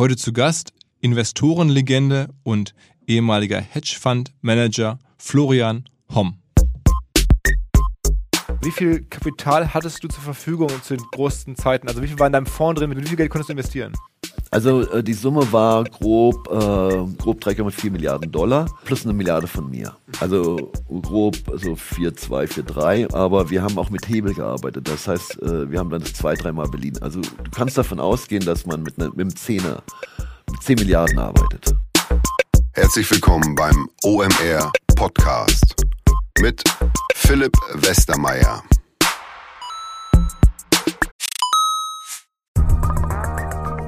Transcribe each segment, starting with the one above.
Heute zu Gast Investorenlegende und ehemaliger Hedgefund-Manager Florian Homm. Wie viel Kapital hattest du zur Verfügung zu den großen Zeiten? Also wie viel war in deinem Fonds drin? Mit wie viel Geld konntest du investieren? Also äh, die Summe war grob, äh, grob 3,4 Milliarden Dollar plus eine Milliarde von mir. Also grob so 4,2, 4,3. Aber wir haben auch mit Hebel gearbeitet. Das heißt, äh, wir haben dann zwei, dreimal beliehen. Also du kannst davon ausgehen, dass man mit, ne, mit einem Zehner, mit 10 Milliarden arbeitet. Herzlich willkommen beim OMR Podcast mit Philipp Westermeier.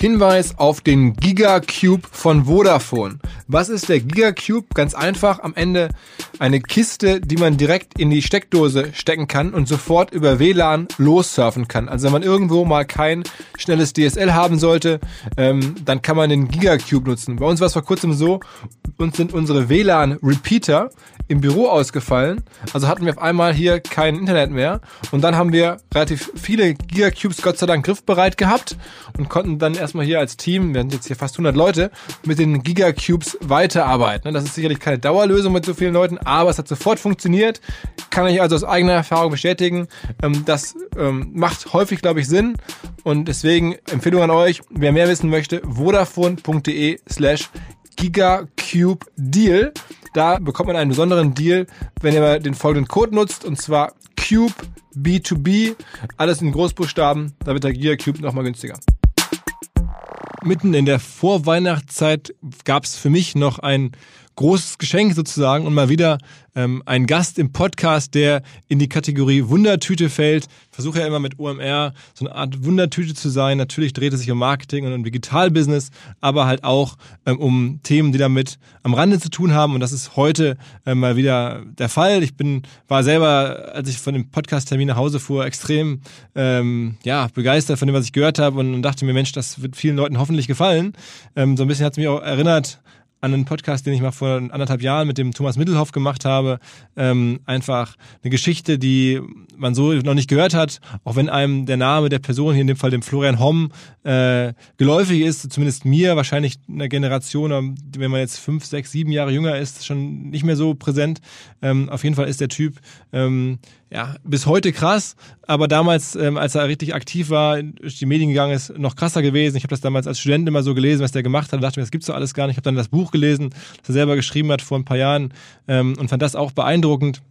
Hinweis auf den Gigacube von Vodafone. Was ist der Gigacube? Ganz einfach, am Ende eine Kiste, die man direkt in die Steckdose stecken kann und sofort über WLAN lossurfen kann. Also wenn man irgendwo mal kein schnelles DSL haben sollte, ähm, dann kann man den Gigacube nutzen. Bei uns war es vor kurzem so, uns sind unsere WLAN-Repeater im Büro ausgefallen. Also hatten wir auf einmal hier kein Internet mehr. Und dann haben wir relativ viele Gigacubes Gott sei Dank griffbereit gehabt und konnten dann erstmal hier als Team, wir sind jetzt hier fast 100 Leute, mit den Gigacubes weiterarbeiten. Das ist sicherlich keine Dauerlösung mit so vielen Leuten, aber es hat sofort funktioniert. Kann ich also aus eigener Erfahrung bestätigen. Ähm, das ähm, macht häufig, glaube ich, Sinn. Und deswegen Empfehlung an euch, wer mehr wissen möchte, vodafone.de slash Gigacube Deal. Da bekommt man einen besonderen Deal, wenn ihr den folgenden Code nutzt, und zwar Cube B2B, alles in Großbuchstaben, da wird der Gigacube nochmal günstiger. Mitten in der Vorweihnachtszeit gab es für mich noch ein großes Geschenk sozusagen und mal wieder ähm, ein Gast im Podcast, der in die Kategorie Wundertüte fällt. Versuche ja immer mit OMR so eine Art Wundertüte zu sein. Natürlich dreht es sich um Marketing und um Digitalbusiness, aber halt auch ähm, um Themen, die damit am Rande zu tun haben. Und das ist heute ähm, mal wieder der Fall. Ich bin, war selber, als ich von dem Podcast-Termin nach Hause fuhr, extrem ähm, ja, begeistert von dem, was ich gehört habe und dachte mir, Mensch, das wird vielen Leuten hoffentlich gefallen. Ähm, so ein bisschen hat es mich auch erinnert an einen Podcast, den ich mal vor anderthalb Jahren mit dem Thomas Mittelhoff gemacht habe. Ähm, einfach eine Geschichte, die man so noch nicht gehört hat, auch wenn einem der Name der Person, hier in dem Fall dem Florian Homm, äh, geläufig ist, zumindest mir, wahrscheinlich einer Generation, wenn man jetzt fünf, sechs, sieben Jahre jünger ist, schon nicht mehr so präsent. Ähm, auf jeden Fall ist der Typ ähm, ja, bis heute krass, aber damals, ähm, als er richtig aktiv war, durch die Medien gegangen ist, noch krasser gewesen. Ich habe das damals als Student immer so gelesen, was der gemacht hat dachte mir, das gibt's doch alles gar nicht. Ich habe dann das Buch gelesen, das er selber geschrieben hat vor ein paar Jahren ähm, und fand das auch beeindruckend.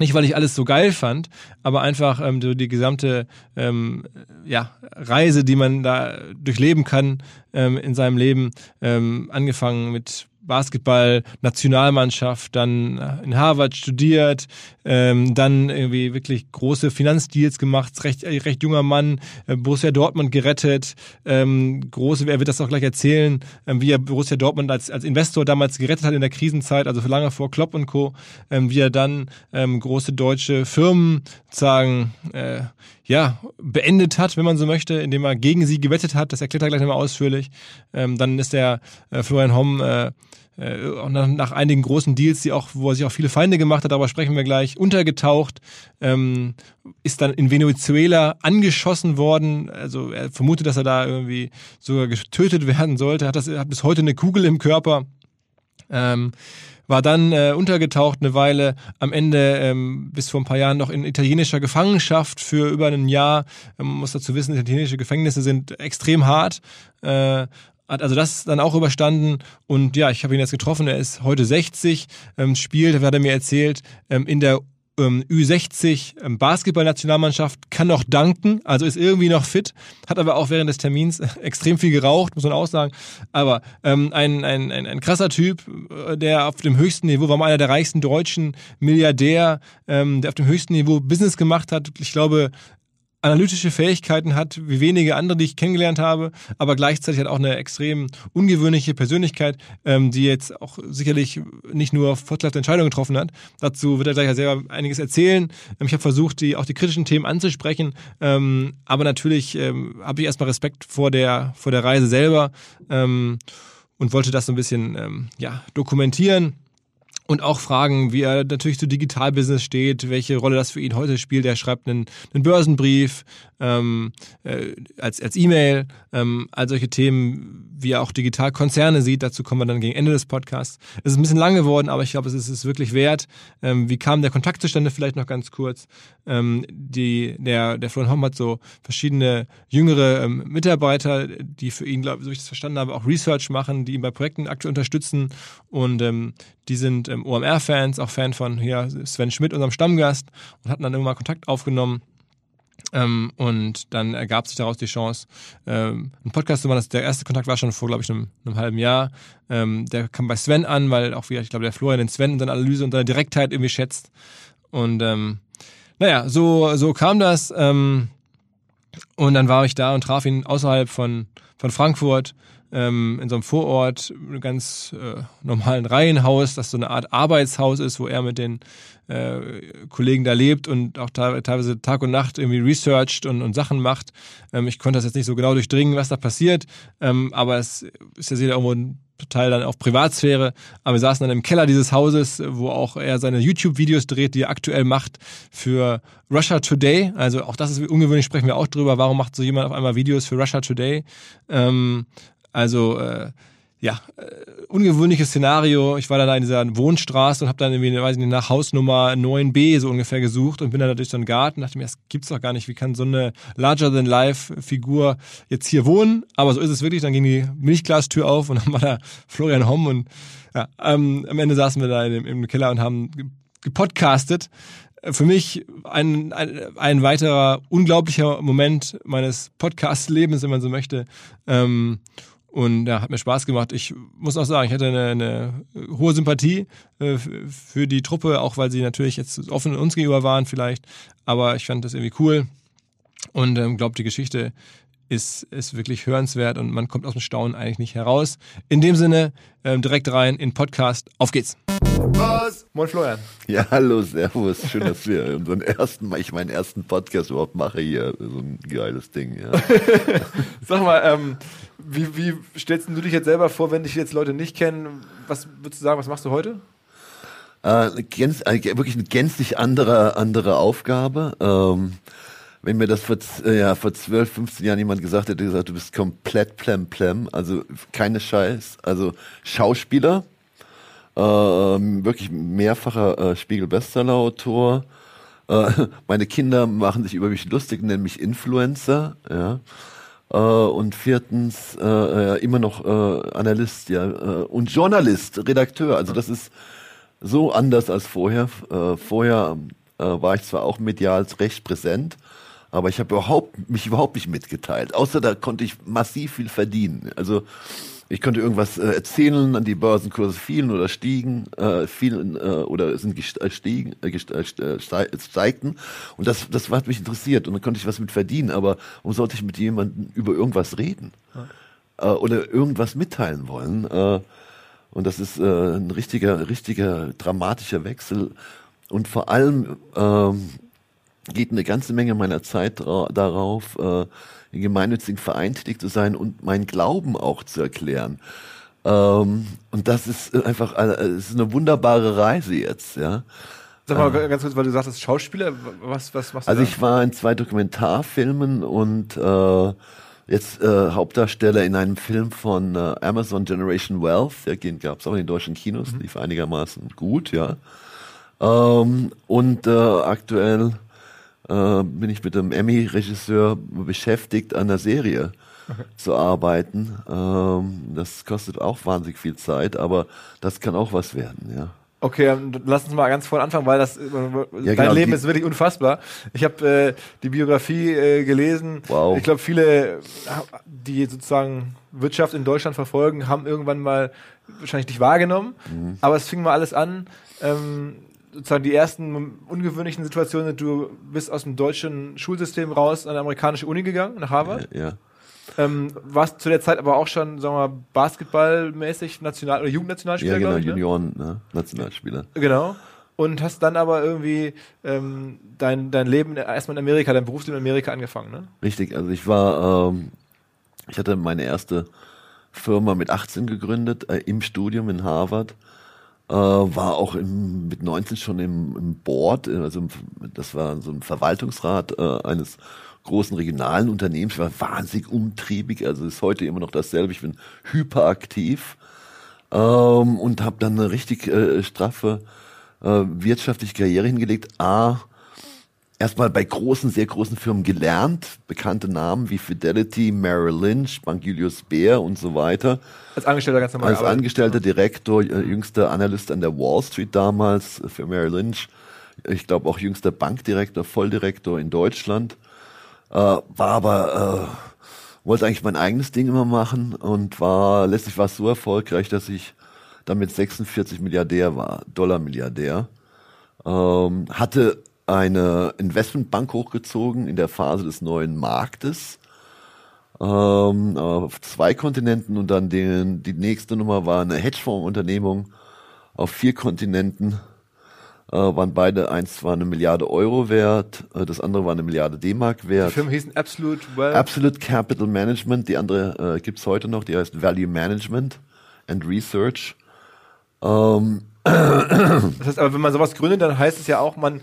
Nicht, weil ich alles so geil fand, aber einfach ähm, so die gesamte ähm, ja, Reise, die man da durchleben kann ähm, in seinem Leben, ähm, angefangen mit Basketball, Nationalmannschaft, dann in Harvard studiert, ähm, dann irgendwie wirklich große Finanzdeals gemacht, recht, recht junger Mann, äh, Borussia Dortmund gerettet, ähm, große, er wird das auch gleich erzählen, ähm, wie er Borussia Dortmund als, als Investor damals gerettet hat in der Krisenzeit, also lange vor Klopp und Co., ähm, wie er dann ähm, große deutsche Firmen sagen, äh, ja, beendet hat, wenn man so möchte, indem er gegen sie gewettet hat. Das erklärt er gleich nochmal ausführlich. Ähm, dann ist der äh, Florian Homm äh, äh, nach, nach einigen großen Deals, die auch, wo er sich auch viele Feinde gemacht hat, darüber sprechen wir gleich, untergetaucht, ähm, ist dann in Venezuela angeschossen worden. Also er vermutet, dass er da irgendwie sogar getötet werden sollte, hat, das, hat bis heute eine Kugel im Körper. Ähm, war dann äh, untergetaucht eine Weile, am Ende ähm, bis vor ein paar Jahren noch in italienischer Gefangenschaft für über ein Jahr. Man muss dazu wissen, italienische Gefängnisse sind extrem hart. Äh, hat also das dann auch überstanden und ja, ich habe ihn jetzt getroffen, er ist heute 60, ähm, spielt, hat er mir erzählt, ähm, in der ähm, Ü60 ähm, Basketball-Nationalmannschaft, kann noch danken, also ist irgendwie noch fit, hat aber auch während des Termins extrem viel geraucht, muss man auch sagen. Aber ähm, ein, ein, ein, ein krasser Typ, äh, der auf dem höchsten Niveau, war einer der reichsten deutschen Milliardär, ähm, der auf dem höchsten Niveau Business gemacht hat. Ich glaube, analytische Fähigkeiten hat, wie wenige andere, die ich kennengelernt habe, aber gleichzeitig hat auch eine extrem ungewöhnliche Persönlichkeit, ähm, die jetzt auch sicherlich nicht nur vorteilhafte Entscheidungen getroffen hat. Dazu wird er gleich selber einiges erzählen. Ähm, ich habe versucht, die, auch die kritischen Themen anzusprechen, ähm, aber natürlich ähm, habe ich erstmal Respekt vor der, vor der Reise selber ähm, und wollte das so ein bisschen ähm, ja, dokumentieren und auch fragen, wie er natürlich zu Digitalbusiness steht, welche Rolle das für ihn heute spielt. Er schreibt einen, einen Börsenbrief ähm, äh, als, als E-Mail, ähm, all solche Themen, wie er auch Digitalkonzerne sieht. Dazu kommen wir dann gegen Ende des Podcasts. Es ist ein bisschen lang geworden, aber ich glaube, es ist es wirklich wert. Ähm, wie kam der Kontakt zustande? Vielleicht noch ganz kurz. Ähm, die, der, der Florian Homm hat so verschiedene jüngere ähm, Mitarbeiter, die für ihn, glaube ich, so ich das verstanden habe, auch Research machen, die ihn bei Projekten aktuell unterstützen. Und ähm, die sind ähm, OMR-Fans, auch Fan von hier Sven Schmidt, unserem Stammgast, und hatten dann irgendwann mal Kontakt aufgenommen. Ähm, und dann ergab sich daraus die Chance, ähm, einen Podcast zu machen. Der erste Kontakt war schon vor, glaube ich, einem, einem halben Jahr. Ähm, der kam bei Sven an, weil auch wieder, ich glaube, der Florian den Sven und seine Analyse und seine Direktheit irgendwie schätzt. Und ähm, naja, so, so kam das. Ähm, und dann war ich da und traf ihn außerhalb von, von Frankfurt ähm, in so einem Vorort, einem ganz äh, normalen Reihenhaus, das so eine Art Arbeitshaus ist, wo er mit den äh, Kollegen da lebt und auch teilweise Tag und Nacht irgendwie researcht und, und Sachen macht. Ähm, ich konnte das jetzt nicht so genau durchdringen, was da passiert, ähm, aber es ist ja sehr irgendwo ein Teil dann auch Privatsphäre. Aber wir saßen dann im Keller dieses Hauses, wo auch er seine YouTube-Videos dreht, die er aktuell macht für Russia Today. Also auch das ist ungewöhnlich, sprechen wir auch drüber. Warum macht so jemand auf einmal Videos für Russia Today? Ähm, also äh, ja, äh, ungewöhnliches Szenario. Ich war dann da in dieser Wohnstraße und habe dann irgendwie, weiß ich nicht, nach Hausnummer 9b so ungefähr gesucht und bin dann da durch so einen Garten und dachte mir, das gibt's doch gar nicht. Wie kann so eine larger-than-life-Figur jetzt hier wohnen? Aber so ist es wirklich. Dann ging die Milchglastür auf und dann war da Florian Homm und ja, ähm, am Ende saßen wir da im, im Keller und haben gepodcastet. Für mich ein, ein, ein weiterer unglaublicher Moment meines Podcast-Lebens, wenn man so möchte. Ähm, und ja, hat mir Spaß gemacht. Ich muss auch sagen, ich hatte eine, eine hohe Sympathie äh, für die Truppe, auch weil sie natürlich jetzt offen uns gegenüber waren vielleicht. Aber ich fand das irgendwie cool und ähm, glaube, die Geschichte ist, ist wirklich hörenswert und man kommt aus dem Staunen eigentlich nicht heraus. In dem Sinne, ähm, direkt rein in Podcast. Auf geht's. Was? Moin Florian. Ja, hallo, servus. Schön, dass wir unseren ersten, ich meinen ersten Podcast überhaupt mache hier. So ein geiles Ding, ja. Sag mal, ähm, wie, wie stellst du dich jetzt selber vor, wenn dich jetzt Leute nicht kennen? Was würdest du sagen, was machst du heute? Äh, gänz, äh, wirklich eine gänzlich andere, andere Aufgabe. Ähm, wenn mir das vor, äh, ja, vor 12, 15 Jahren jemand gesagt hätte, gesagt, du bist komplett plem plem, also keine Scheiß, also Schauspieler, äh, wirklich mehrfacher äh, Spiegel-Bestseller-Autor. Äh, meine Kinder machen sich über mich lustig, nennen mich Influencer, ja. Äh, und viertens äh, immer noch äh, Analyst, ja, und Journalist, Redakteur. Also das ist so anders als vorher. Vorher war ich zwar auch medial recht präsent, Aber ich habe überhaupt, mich überhaupt nicht mitgeteilt. Außer da konnte ich massiv viel verdienen. Also ich konnte irgendwas äh, erzählen, an die Börsenkurse fielen oder stiegen, äh, fielen äh, oder sind gestiegen, äh, äh, steigten. Und das, das hat mich interessiert und dann konnte ich was mit verdienen. Aber warum sollte ich mit jemandem über irgendwas reden? Äh, oder irgendwas mitteilen wollen? Äh, und das ist äh, ein richtiger, richtiger dramatischer Wechsel. Und vor allem ähm, geht eine ganze Menge meiner Zeit darauf, äh, in gemeinnützigen Verein tätig zu sein und meinen Glauben auch zu erklären. Ähm, und das ist einfach, äh, es ist eine wunderbare Reise jetzt, ja. Sag mal ähm, ganz kurz, weil du sagst, Schauspieler, was, was machst du Also da? ich war in zwei Dokumentarfilmen und äh, jetzt äh, Hauptdarsteller in einem Film von äh, Amazon Generation Wealth, der gab es auch in den deutschen Kinos, mhm. lief einigermaßen gut, ja. Ähm, und äh, aktuell äh, bin ich mit einem Emmy-Regisseur beschäftigt, an der Serie okay. zu arbeiten. Ähm, das kostet auch wahnsinnig viel Zeit, aber das kann auch was werden, ja. Okay, lass uns mal ganz vorne anfangen, weil das äh, ja, dein genau, Leben ist wirklich unfassbar. Ich habe äh, die Biografie äh, gelesen. Wow. Ich glaube, viele, die sozusagen Wirtschaft in Deutschland verfolgen, haben irgendwann mal wahrscheinlich dich wahrgenommen. Mhm. Aber es fing mal alles an. Ähm, sozusagen die ersten ungewöhnlichen Situationen, du bist aus dem deutschen Schulsystem raus an eine amerikanische Uni gegangen, nach Harvard. Ja. Ähm, warst zu der Zeit aber auch schon, sagen wir mal, basketballmäßig National- oder Jugendnationalspieler, Ja, genau, ich, ne? Junioren, ne? Nationalspieler. Genau. Und hast dann aber irgendwie ähm, dein, dein Leben erstmal in Amerika, dein Berufsleben in Amerika angefangen, ne? Richtig, also ich war, ähm, ich hatte meine erste Firma mit 18 gegründet, äh, im Studium in Harvard äh, war auch im, mit 19 schon im, im Board, äh, also das war so ein Verwaltungsrat äh, eines großen regionalen Unternehmens. Ich war wahnsinnig umtriebig, also ist heute immer noch dasselbe. Ich bin hyperaktiv ähm, und habe dann eine richtig äh, straffe äh, wirtschaftliche Karriere hingelegt. A, erstmal bei großen, sehr großen Firmen gelernt, bekannte Namen wie Fidelity, Merrill Lynch, Bank Julius Baer und so weiter. Als Angestellter ganz normal. Als Arbeit. Angestellter Direktor, äh, jüngster Analyst an der Wall Street damals für Merrill Lynch. Ich glaube auch jüngster Bankdirektor, Volldirektor in Deutschland. Äh, war aber, äh, wollte eigentlich mein eigenes Ding immer machen und war, letztlich war es so erfolgreich, dass ich damit 46 Milliardär war, Dollar Milliardär. Ähm, hatte eine Investmentbank hochgezogen in der Phase des neuen Marktes ähm, auf zwei Kontinenten und dann den, die nächste Nummer war eine Hedgefondsunternehmung auf vier Kontinenten. Äh, waren beide, eins war eine Milliarde Euro wert, äh, das andere war eine Milliarde D-Mark wert. Die Firma hießen Absolute Wealth. Absolute Capital Management, die andere äh, gibt's heute noch, die heißt Value Management and Research. Ähm, das heißt, aber wenn man sowas gründet, dann heißt es ja auch, man,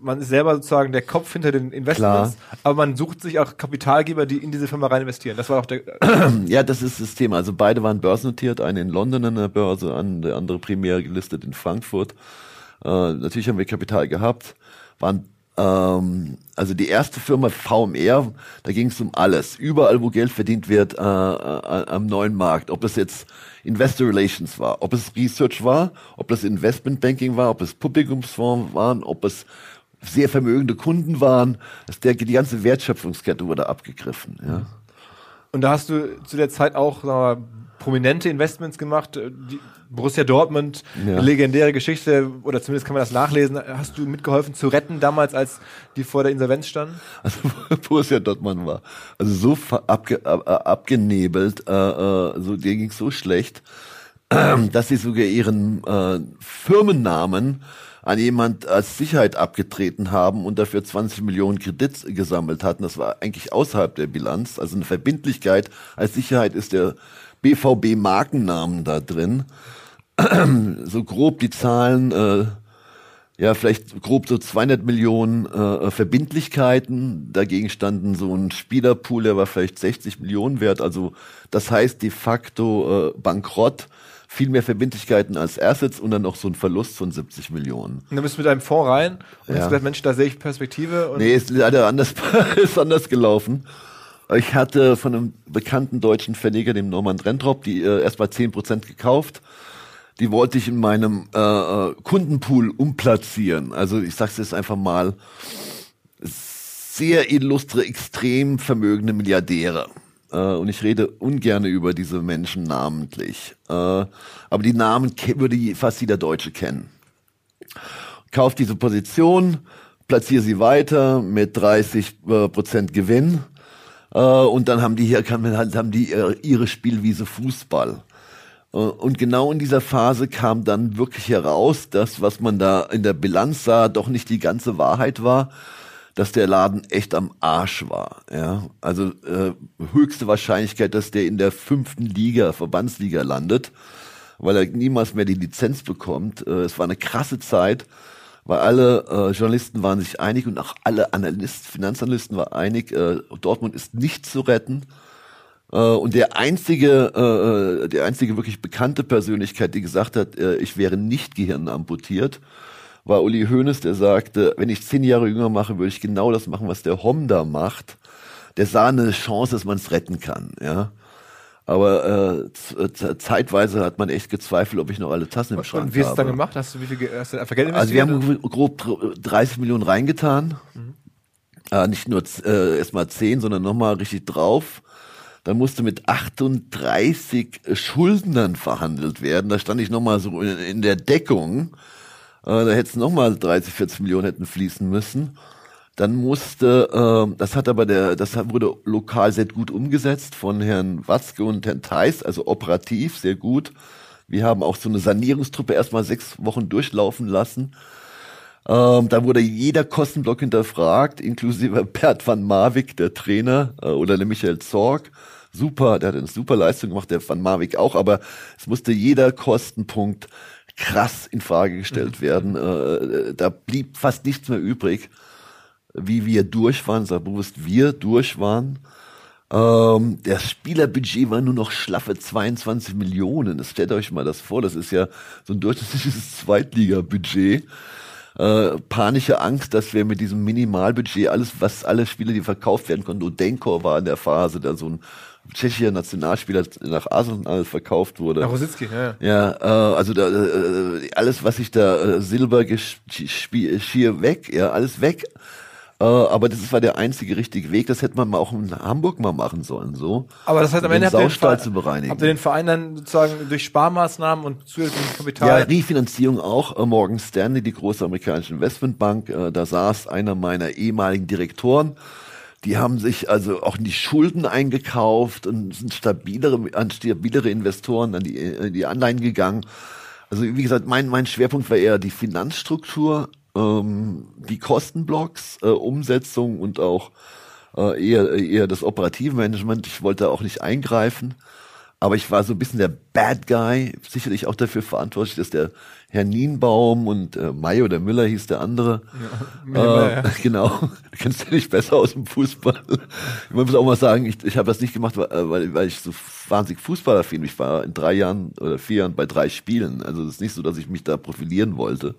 man ist selber sozusagen der Kopf hinter den Investments, Klar. aber man sucht sich auch Kapitalgeber, die in diese Firma rein investieren. Das war auch der. ja, das ist das Thema. Also beide waren börsennotiert, eine in London an der Börse, der andere primär gelistet in Frankfurt. Äh, natürlich haben wir Kapital gehabt, waren ähm, also die erste Firma VMR, da ging es um alles. Überall, wo Geld verdient wird äh, äh, am neuen Markt. Ob das jetzt Investor Relations war, ob es Research war, ob das Investment Banking war, ob es Publikumsfonds waren, ob es sehr vermögende Kunden waren. Das, der, die ganze Wertschöpfungskette wurde abgegriffen. Ja. Und da hast du zu der Zeit auch sagen wir, prominente Investments gemacht. Äh, die Borussia Dortmund, ja. legendäre Geschichte, oder zumindest kann man das nachlesen. Hast du mitgeholfen zu retten damals, als die vor der Insolvenz standen? Also Borussia Dortmund war also so abge, ab, abgenebelt, äh, äh, so denen ging so schlecht, äh, dass sie sogar ihren äh, Firmennamen an jemand als Sicherheit abgetreten haben und dafür 20 Millionen Kredit gesammelt hatten. Das war eigentlich außerhalb der Bilanz. Also eine Verbindlichkeit als Sicherheit ist der BVB-Markennamen da drin. so grob die Zahlen, äh, ja, vielleicht grob so 200 Millionen äh, Verbindlichkeiten. Dagegen standen so ein Spielerpool, der war vielleicht 60 Millionen wert. Also das heißt de facto äh, Bankrott viel mehr Verbindlichkeiten als Assets und dann noch so ein Verlust von 70 Millionen. Und dann bist du mit einem Fonds rein und ja. hast gesagt, Mensch, da sehe ich Perspektive. Und nee, ist leider anders, ist anders gelaufen. Ich hatte von einem bekannten deutschen Verleger, dem Norman Rentrop, die äh, erst mal 10% gekauft. Die wollte ich in meinem äh, äh, Kundenpool umplatzieren. Also ich sag's jetzt einfach mal, sehr illustre, extrem vermögende Milliardäre. Äh, und ich rede ungern über diese Menschen namentlich. Äh, aber die Namen würde fast jeder Deutsche kennen. Kauft diese Position, platziere sie weiter mit 30 äh, Prozent Gewinn. Äh, und dann haben die hier, haben die ihre Spielwiese Fußball. Äh, und genau in dieser Phase kam dann wirklich heraus, dass was man da in der Bilanz sah, doch nicht die ganze Wahrheit war, dass der Laden echt am Arsch war. Ja, also äh, höchste Wahrscheinlichkeit, dass der in der fünften Liga, Verbandsliga landet, weil er niemals mehr die Lizenz bekommt. Äh, es war eine krasse Zeit, weil alle äh, Journalisten waren sich einig und auch alle Analysten, Finanzanalysten waren einig, äh, Dortmund ist nicht zu retten. Äh, und der einzige, äh, äh, der einzige wirklich bekannte Persönlichkeit, die gesagt hat, äh, ich wäre nicht Gehirn amputiert, war Uli Hoeneß, der sagte, wenn ich zehn Jahre jünger mache, würde ich genau das machen, was der Homda macht. Der sah eine Chance, dass man es retten kann, ja. Aber äh, zeitweise hat man echt gezweifelt, ob ich noch alle Tassen im Schrank habe. Und wie hast du dann gemacht? Hast du wie viel hast du einfach Geld? Also wir haben grob 30 Millionen reingetan. Mhm. Äh, nicht nur äh, erstmal 10, sondern nochmal richtig drauf. Dann musste mit 38 Schuldnern verhandelt werden. Da stand ich nochmal so in, in, der Deckung. Äh, da hätte es nochmal 30, 40 Millionen hätten fließen müssen. Dann musste, äh, das hat aber der, das wurde lokal sehr gut umgesetzt von Herrn Watzke und Herrn Theis, also operativ sehr gut. Wir haben auch so eine Sanierungstruppe erstmal sechs Wochen durchlaufen lassen. Ähm, da wurde jeder Kostenblock hinterfragt, inklusive Bert van Marwijk, der Trainer, äh, oder der Michael Zorg super, der hat eine super Leistung gemacht, der Van Marwijk auch, aber es musste jeder Kostenpunkt krass in Frage gestellt mhm. werden. Äh, da blieb fast nichts mehr übrig, wie wir durch waren, sag bewusst, wir durch waren. Ähm, das Spielerbudget war nur noch schlaffe 22 Millionen. Das stellt euch mal das vor, das ist ja so ein durchschnittliches Zweitliga-Budget. Äh, panische Angst, dass wir mit diesem Minimalbudget alles, was alle Spiele, die verkauft werden konnten, Odenkor war in der Phase, da so ein tschechischer Nationalspieler nach Arsenal verkauft wurde. Nach Rositzky, ja. Ja, äh, also da, äh, alles, was ich da äh, Silber schier weg, ja, alles weg. Äh, aber das war der einzige richtige Weg. Das hätte man mal auch in Hamburg mal machen sollen, so. Aber das heißt, am Ende habt ihr, Verein, zu bereinigen. habt ihr den Verein dann sozusagen durch Sparmaßnahmen und zusätzliches Kapital? Ja, Refinanzierung auch. Äh, Morgan Stanley, die große amerikanische Investmentbank, äh, da saß einer meiner ehemaligen Direktoren die haben sich also auch in die Schulden eingekauft und sind stabilere, an stabilere Investoren an die, in die Anleihen gegangen. Also wie gesagt, mein, mein Schwerpunkt war eher die Finanzstruktur, ähm, die Kostenblocks, äh, Umsetzung und auch äh, eher, eher das operative Management. Ich wollte auch nicht eingreifen. Aber ich war so ein bisschen der Bad Guy, sicherlich auch dafür verantwortlich, dass der Herr Nienbaum und äh, May oder Müller hieß der andere. Ja, äh, ja. Genau, du kennst ja nicht besser aus dem Fußball. Ich muss auch mal sagen, ich, ich habe das nicht gemacht, weil, weil ich so wahnsinnig Fußballaffin bin. Ich war in drei Jahren oder vier Jahren bei drei Spielen. Also es ist nicht so, dass ich mich da profilieren wollte.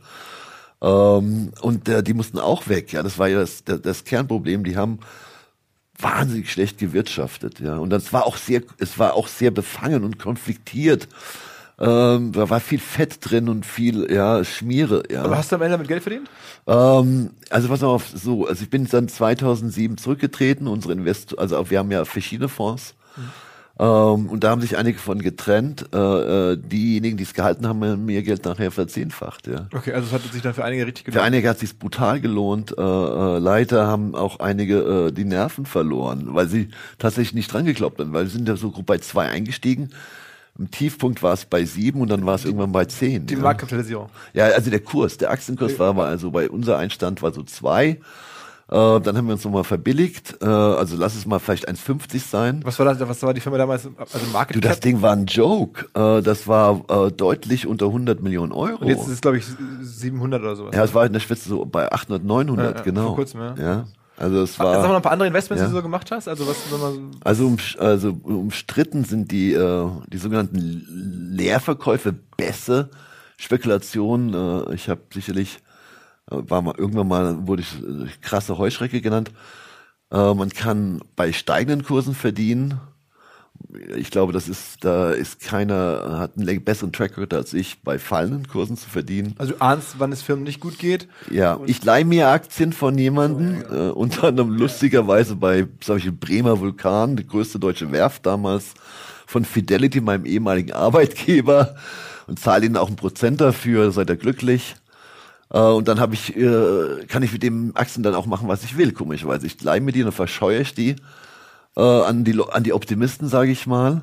Ähm, und äh, die mussten auch weg. Ja, das war ja das, das Kernproblem. Die haben wahnsinnig schlecht gewirtschaftet, ja. Und das war auch sehr, es war auch sehr befangen und konfliktiert. Ähm, da war viel Fett drin und viel, ja, Schmiere, ja. Aber hast du am Ende damit Geld verdient? Ähm, also pass auf, so, also ich bin dann 2007 zurückgetreten, unsere Invest, also wir haben ja verschiedene Fonds. Mhm. Ähm, und da haben sich einige von getrennt. Äh, äh, diejenigen, die es gehalten haben, haben mir Geld nachher verzehnfacht. Ja. Okay, also es hat sich dann für einige richtig gelohnt. Für einige hat es sich brutal gelohnt. Äh, äh, leider haben auch einige äh, die Nerven verloren, weil sie tatsächlich nicht dran geglaubt haben, weil sie sind ja so grob bei zwei eingestiegen. Im Tiefpunkt war es bei sieben und dann war es irgendwann bei zehn. Die ja. Marktkapitalisierung. Ja, also der Kurs, der Aktienkurs war mal, also bei unser Einstand war so zwei äh, dann haben wir uns nochmal verbilligt. Äh, also lass es mal vielleicht 1,50 sein. Was war das? Was war die Firma damals? Also Market Du, das Ding war ein Joke. Äh, das war äh, deutlich unter 100 Millionen Euro. Und jetzt ist es, glaube ich, 700 oder sowas. Ja, es war in der Spitze so bei 800, 900, ja, ja, genau. Vor kurzem, ja. ja. Also es war. Sag mal noch ein paar andere Investments, ja. die du so gemacht hast. Also was, man also, um, also umstritten sind die äh, die sogenannten Leerverkäufe, Bässe, Spekulationen. Äh, ich habe sicherlich war mal irgendwann mal, wurde ich äh, krasse Heuschrecke genannt. Äh, man kann bei steigenden Kursen verdienen. ich glaube, das ist, da ist keiner, hat einen besseren Track Record als ich, bei fallenden Kursen zu verdienen. Also du ahnst, wann es Firmen nicht gut geht? Ja, ich leihe mir Aktien von jemandem, oh, ja. äh, unter anderem lustigerweise bei, sag ich, Bremer Vulkan, die größte deutsche Werft damals, von Fidelity, meinem ehemaligen Arbeitgeber, und zahle ihnen auch einen Prozent dafür, seid ihr glücklich. Äh, und dann habe ich, äh, kann ich mit dem Aktien dann auch machen, was ich will, komischerweise. Ich leihe mir die, dann verscheuere ich die äh, an die an die Optimisten, sage ich mal.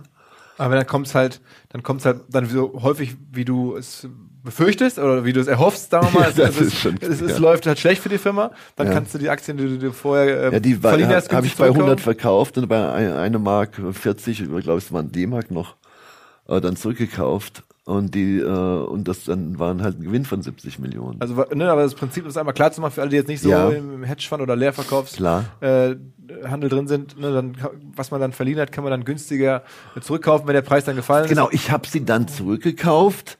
Aber dann kommt's halt, dann kommt's halt dann so häufig, wie du es befürchtest oder wie du es erhoffst, sagen wir mal. ja, das es, schon, es, es ja. läuft halt schlecht für die Firma. Dann ja. kannst du die Aktien, die du dir vorher äh, ja, die verliehen hast, habe ich bei 100 verkauft und bei einer Mark 40, ich glaube es waren D-Mark noch, äh, dann zurückgekauft. Und die äh, und das dann waren halt ein Gewinn von 70 Millionen. Also ne, aber das Prinzip ist einmal klar zu machen für alle, die jetzt nicht so ja. im Hedgefonds oder Leerverkaufs klar. Äh, Handel drin sind, ne, dann was man dann verliehen hat, kann man dann günstiger zurückkaufen, wenn der Preis dann gefallen genau, ist. Genau, ich habe sie dann zurückgekauft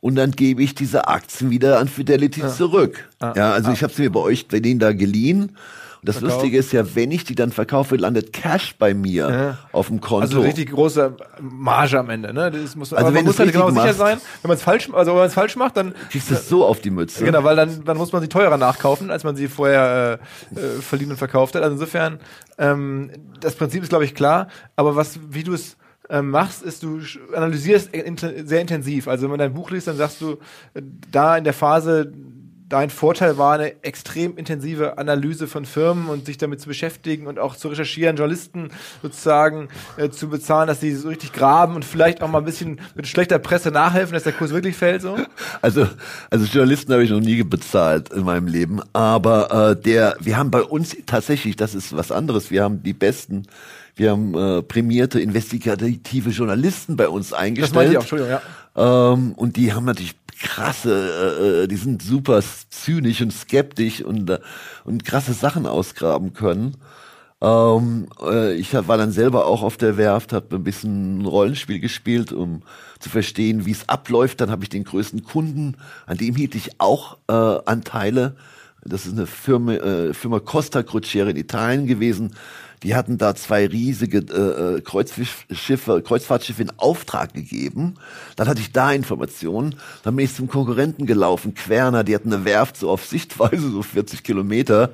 und dann gebe ich diese Aktien wieder an Fidelity ja. zurück. Ah. Ja, also ah. ich habe sie mir bei euch bei denen da geliehen und das Verkauf. Lustige ist ja, wenn ich die dann verkaufe, landet Cash bei mir ja. auf dem Konto. Also richtig große Marge am Ende, ne? Das muss, also wenn man muss halt genau sicher sein, wenn man es falsch, also wenn man es falsch macht, dann kriegst du es so auf die Mütze. Genau, weil dann, dann muss man sie teurer nachkaufen, als man sie vorher äh, äh, verliehen und verkauft hat. Also insofern, ähm, das Prinzip ist glaube ich klar, aber was, wie du es ähm, machst, ist, du analysierst sehr intensiv. Also wenn man dein Buch liest, dann sagst du, äh, da in der Phase dein Vorteil war eine extrem intensive Analyse von Firmen und sich damit zu beschäftigen und auch zu recherchieren, Journalisten sozusagen äh, zu bezahlen, dass sie so richtig graben und vielleicht auch mal ein bisschen mit schlechter Presse nachhelfen, dass der Kurs wirklich fällt so? Also, also Journalisten habe ich noch nie bezahlt in meinem Leben, aber äh, der, wir haben bei uns tatsächlich, das ist was anderes, wir haben die besten wir haben äh, prämierte investigative Journalisten bei uns eingestellt. Das meinte ich auch, Entschuldigung, ja. Ähm, und die haben natürlich krasse, äh, die sind super zynisch und skeptisch und, äh, und krasse Sachen ausgraben können. Ähm, äh, ich war dann selber auch auf der Werft, habe ein bisschen ein Rollenspiel gespielt, um zu verstehen, wie es abläuft. Dann habe ich den größten Kunden, an dem hielt ich auch äh, Anteile. Das ist eine Firma, äh, Firma Costa Crociere in Italien gewesen. Die hatten da zwei riesige äh, äh Kreuzschiffe, Kreuzfahrtschiffe in Auftrag gegeben. Dann hatte ich da Informationen. Dann bin ich zum Konkurrenten gelaufen, Querner, die hatten eine Werft so auf Sichtweise, so 40 Kilometer.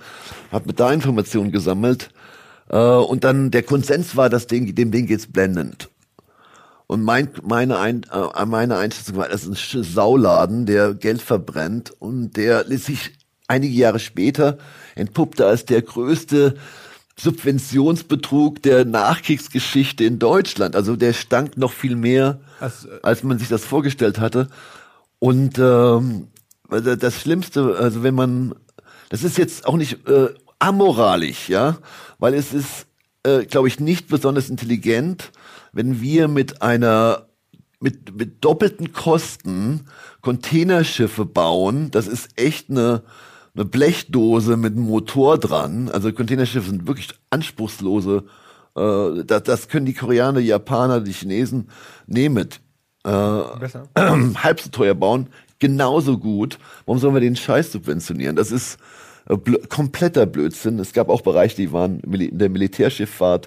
Hab mit da Informationen gesammelt. Äh, und dann der Konsens war, das Ding, dem Ding geht's blendend. Und mein, meine, Ein, äh, meine Einschätzung war, das ist ein Sauladen, der Geld verbrennt und der sich einige Jahre später entpuppte als der größte Subventionsbetrug der Nachkriegsgeschichte in Deutschland. Also der stank noch viel mehr, als, äh, als man sich das vorgestellt hatte. Und ähm, also das Schlimmste, also wenn man, das ist jetzt auch nicht äh, amoralisch, ja, weil es ist, äh, glaube ich, nicht besonders intelligent, wenn wir mit einer mit, mit doppelten Kosten Containerschiffe bauen. Das ist echt eine eine Blechdose mit einem Motor dran. Also Containerschiffe sind wirklich anspruchslose. Äh, das, das können die Koreaner, die Japaner, die Chinesen nehmen. Äh, Besser. Äh, halb so teuer bauen, genauso gut. Warum sollen wir den Scheiß subventionieren? Das ist äh, bl kompletter Blödsinn. Es gab auch Bereiche, die waren in der Militärschifffahrt,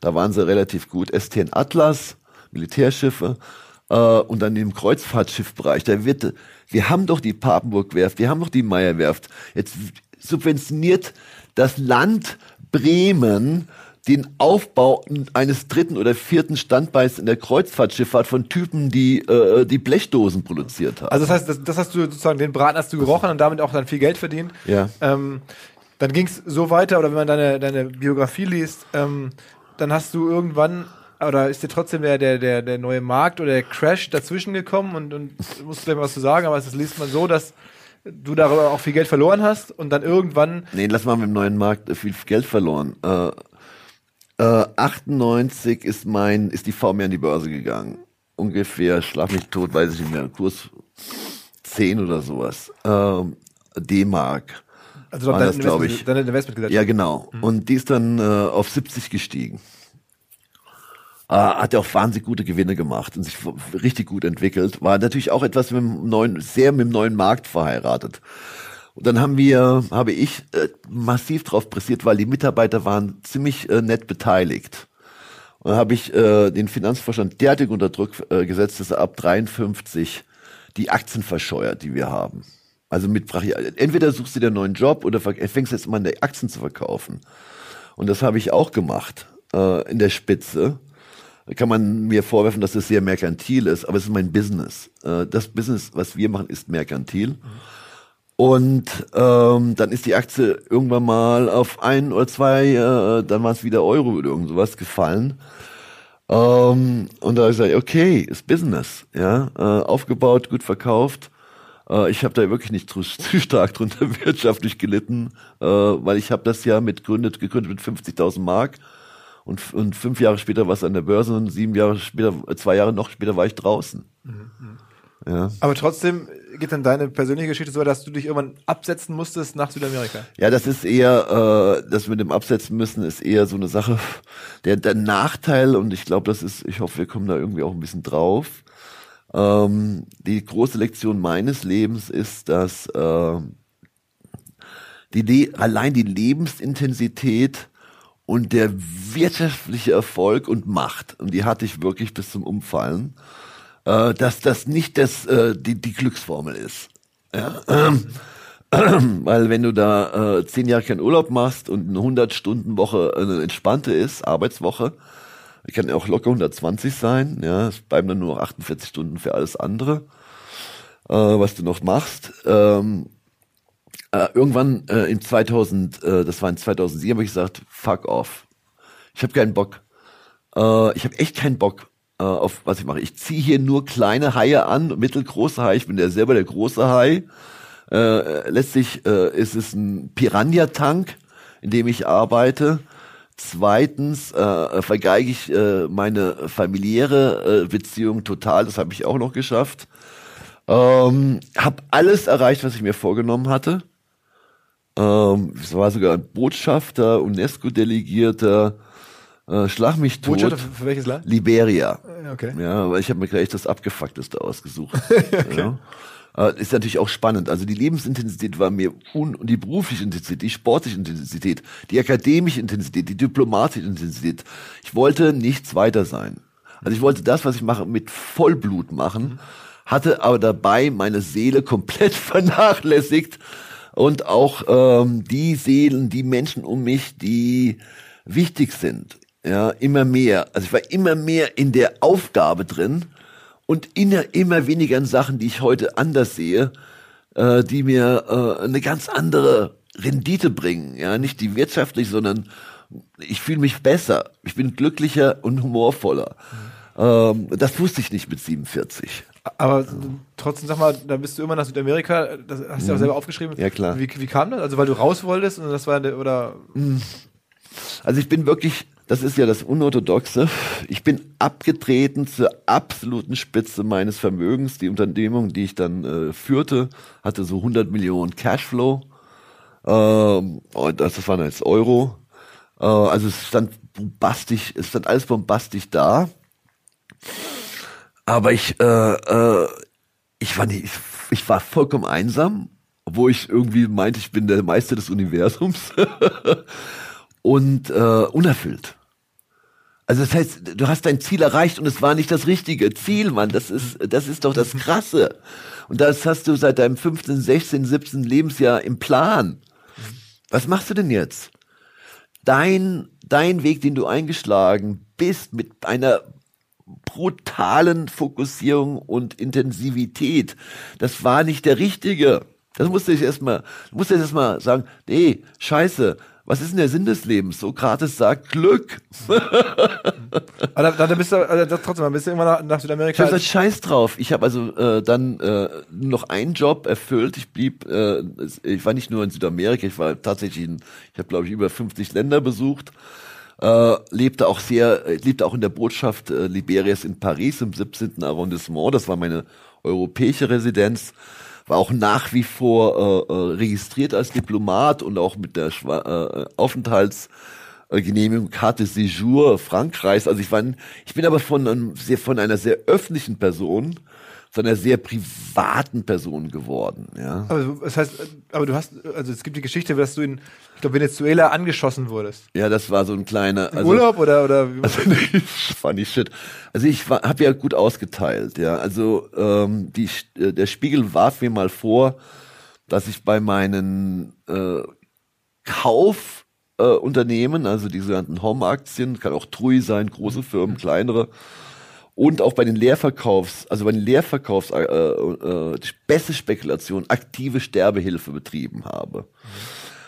da waren sie relativ gut. STN Atlas, Militärschiffe äh, und dann im Kreuzfahrtschiffbereich, da wird, wir haben doch die Papenburg-Werft, wir haben doch die Meyer-Werft. Jetzt subventioniert das Land Bremen den Aufbau eines dritten oder vierten Standbeins in der Kreuzfahrtschifffahrt von Typen, die äh, die Blechdosen produziert haben. Also das heißt, das, das hast du sozusagen den Braten hast du gerochen und damit auch dann viel Geld verdient. Ja. Ähm, dann ging es so weiter, oder wenn man deine, deine Biografie liest, ähm, dann hast du irgendwann oder ist dir trotzdem der, der, der, der neue Markt oder der Crash dazwischen gekommen und, und musst du mal was zu sagen, aber das liest man so, dass du darüber auch viel Geld verloren hast und dann irgendwann. Nee, lass mal mit dem neuen Markt viel Geld verloren. Äh, äh, 98 ist mein, ist die VW an die Börse gegangen. Ungefähr, schlaf mich tot, weiß ich nicht mehr, Kurs 10 oder sowas. Äh, D-Mark. Also war das, glaube ich. Deine Investmentgesellschaft. Ja, genau. Mhm. Und die ist dann äh, auf 70 gestiegen äh, hat er auch wahnsinnig gute Gewinne gemacht und sich richtig gut entwickelt. War natürlich auch etwas mit dem neuen, sehr mit dem neuen Markt verheiratet. Und dann haben wir, habe ich äh, massiv drauf pressiert, weil die Mitarbeiter waren ziemlich äh, nett beteiligt. Und dann habe ich äh, den Finanzvorstand derartig unter Druck äh, gesetzt, dass er ab 53 die Aktien verscheuert, die wir haben. Also mit entweder suchst du dir einen neuen Job oder fängst jetzt mal an, die Aktien zu verkaufen. Und das habe ich auch gemacht äh, in der Spitze. Kann man mir vorwerfen, dass das sehr merkantil ist, aber es ist mein Business. Äh, das Business, was wir machen, ist merkantil. Und ähm, dann ist die Aktie irgendwann mal auf ein oder zwei, äh, dann war es wieder Euro oder irgend sowas gefallen. Ähm, und da habe ich gesagt, okay, ist Business, ja, äh, aufgebaut, gut verkauft. Äh, ich habe da wirklich nicht zu, zu stark drunter wirtschaftlich gelitten, äh, weil ich habe das ja mit gegründet, gegründet mit 50.000 Mark und, und fünf Jahre später war es an der Börse und sieben Jahre später, zwei Jahre noch später war ich draußen. Mhm. Ja. Aber trotzdem geht dann deine persönliche Geschichte so, dass du dich irgendwann absetzen musstest nach Südamerika. Ja, das ist eher, äh, das mit dem Absetzen müssen ist eher so eine Sache. Der, der Nachteil, und ich glaube, das ist, ich hoffe, wir kommen da irgendwie auch ein bisschen drauf. Ähm, die große Lektion meines Lebens ist, dass äh, die Le allein die Lebensintensität und der wirtschaftliche Erfolg und Macht, und die hatte ich wirklich bis zum Umfallen, äh, dass das nicht das, äh, die, die Glücksformel ist. Ja? Ähm, weil wenn du da äh, zehn Jahre keinen Urlaub machst und eine 100-Stunden-Woche eine entspannte ist, Arbeitswoche, kann ja auch locker 120 sein, ja, es bleiben dann nur noch 48 Stunden für alles andere, äh, was du noch machst. Ähm, äh, irgendwann äh, im 2000, äh, das war in 2007, habe ich gesagt, fuck off. Ich habe keinen Bock. Äh, ich habe echt keinen Bock äh, auf was ich mache. Ich ziehe hier nur kleine Haie an, mittelgroße Haie. Ich bin ja selber der große Hai. Äh, letztlich äh, ist es ein Piranha-Tank, in dem ich arbeite. Zweitens äh, vergeige ich äh, meine familiäre äh, Beziehung total. Das habe ich auch noch geschafft. Ähm, hab alles erreicht, was ich mir vorgenommen hatte. Ähm, es war sogar ein Botschafter, UNESCO-Delegierter, äh, Schlag mich tot. Botschafter für, für welches Land? Liberia. Äh, okay. Ja, weil ich habe mir gleich das Abgefuckteste ausgesucht. okay. Ja. Äh, ist natürlich auch spannend. Also die Lebensintensität war mir un und die berufliche Intensität, die sportliche Intensität, die akademische Intensität, die diplomatische Intensität. Ich wollte nichts weiter sein. Also ich wollte das, was ich mache, mit Vollblut machen, hatte aber dabei meine Seele komplett vernachlässigt und auch ähm, die Seelen, die Menschen um mich, die wichtig sind ja, immer mehr. Also ich war immer mehr in der Aufgabe drin und in, immer weniger in Sachen, die ich heute anders sehe, äh, die mir äh, eine ganz andere Rendite bringen. Ja, nicht die wirtschaftlich, sondern ich fühle mich besser. Ich bin glücklicher und humorvoller. Mhm. Ähm, das wusste ich nicht mit 47. Aber trotzdem, sag mal, da bist du immer nach Südamerika, das hast du mhm. ja auch selber aufgeschrieben. Ja, klar. Wie, wie kam das? Also, weil du raus wolltest und das war, oder? Mhm. Also, ich bin wirklich das ist ja das Unorthodoxe. Ich bin abgetreten zur absoluten Spitze meines Vermögens. Die Unternehmung, die ich dann äh, führte, hatte so 100 Millionen Cashflow. Ähm, und das, das waren jetzt Euro. Äh, also es stand bombastisch, es stand alles bombastisch da. Aber ich, äh, äh, ich war nicht, ich, ich war vollkommen einsam, obwohl ich irgendwie meinte, ich bin der Meister des Universums und äh, unerfüllt. Also das heißt, du hast dein Ziel erreicht und es war nicht das richtige Ziel, Mann. Das ist, das ist doch das Krasse. Und das hast du seit deinem 15., 16., 17. Lebensjahr im Plan. Was machst du denn jetzt? Dein, dein Weg, den du eingeschlagen bist, mit einer brutalen Fokussierung und Intensivität, das war nicht der richtige. Das musste ich erstmal, musste ich erstmal sagen, nee, scheiße, was ist denn der Sinn des Lebens? Sokrates sagt Glück. aber da, da bist du also trotzdem, bist du irgendwann nach, nach Südamerika. Ich hab Scheiß drauf. Ich habe also äh, dann äh, noch einen Job erfüllt. Ich blieb, äh, ich war nicht nur in Südamerika, ich war tatsächlich in, ich habe glaube ich über 50 Länder besucht. Äh, lebte auch sehr, lebte auch in der Botschaft äh, Liberias in Paris im 17. Arrondissement. Das war meine europäische Residenz war auch nach wie vor äh, äh, registriert als Diplomat und auch mit der Schwa äh, Aufenthalts äh, Genehmigung Carte Séjour Frankreichs. Also ich war, ich bin aber von, einem, sehr, von einer sehr öffentlichen Person zu einer sehr privaten Person geworden. Ja. Aber das heißt, aber du hast, also es gibt die Geschichte, dass du in, ich glaube, Venezuela angeschossen wurdest. Ja, das war so ein kleiner also, Urlaub oder oder. Also funny shit. Also ich habe ja gut ausgeteilt. Ja, also ähm, die, äh, der Spiegel warf mir mal vor, dass ich bei meinen äh, Kaufunternehmen, äh, also die sogenannten Home-Aktien, kann auch Trui sein, große Firmen, kleinere, und auch bei den Leerverkaufs, also bei den Leerverkaufs, äh, äh, beste Spekulation, aktive Sterbehilfe betrieben habe. Mhm.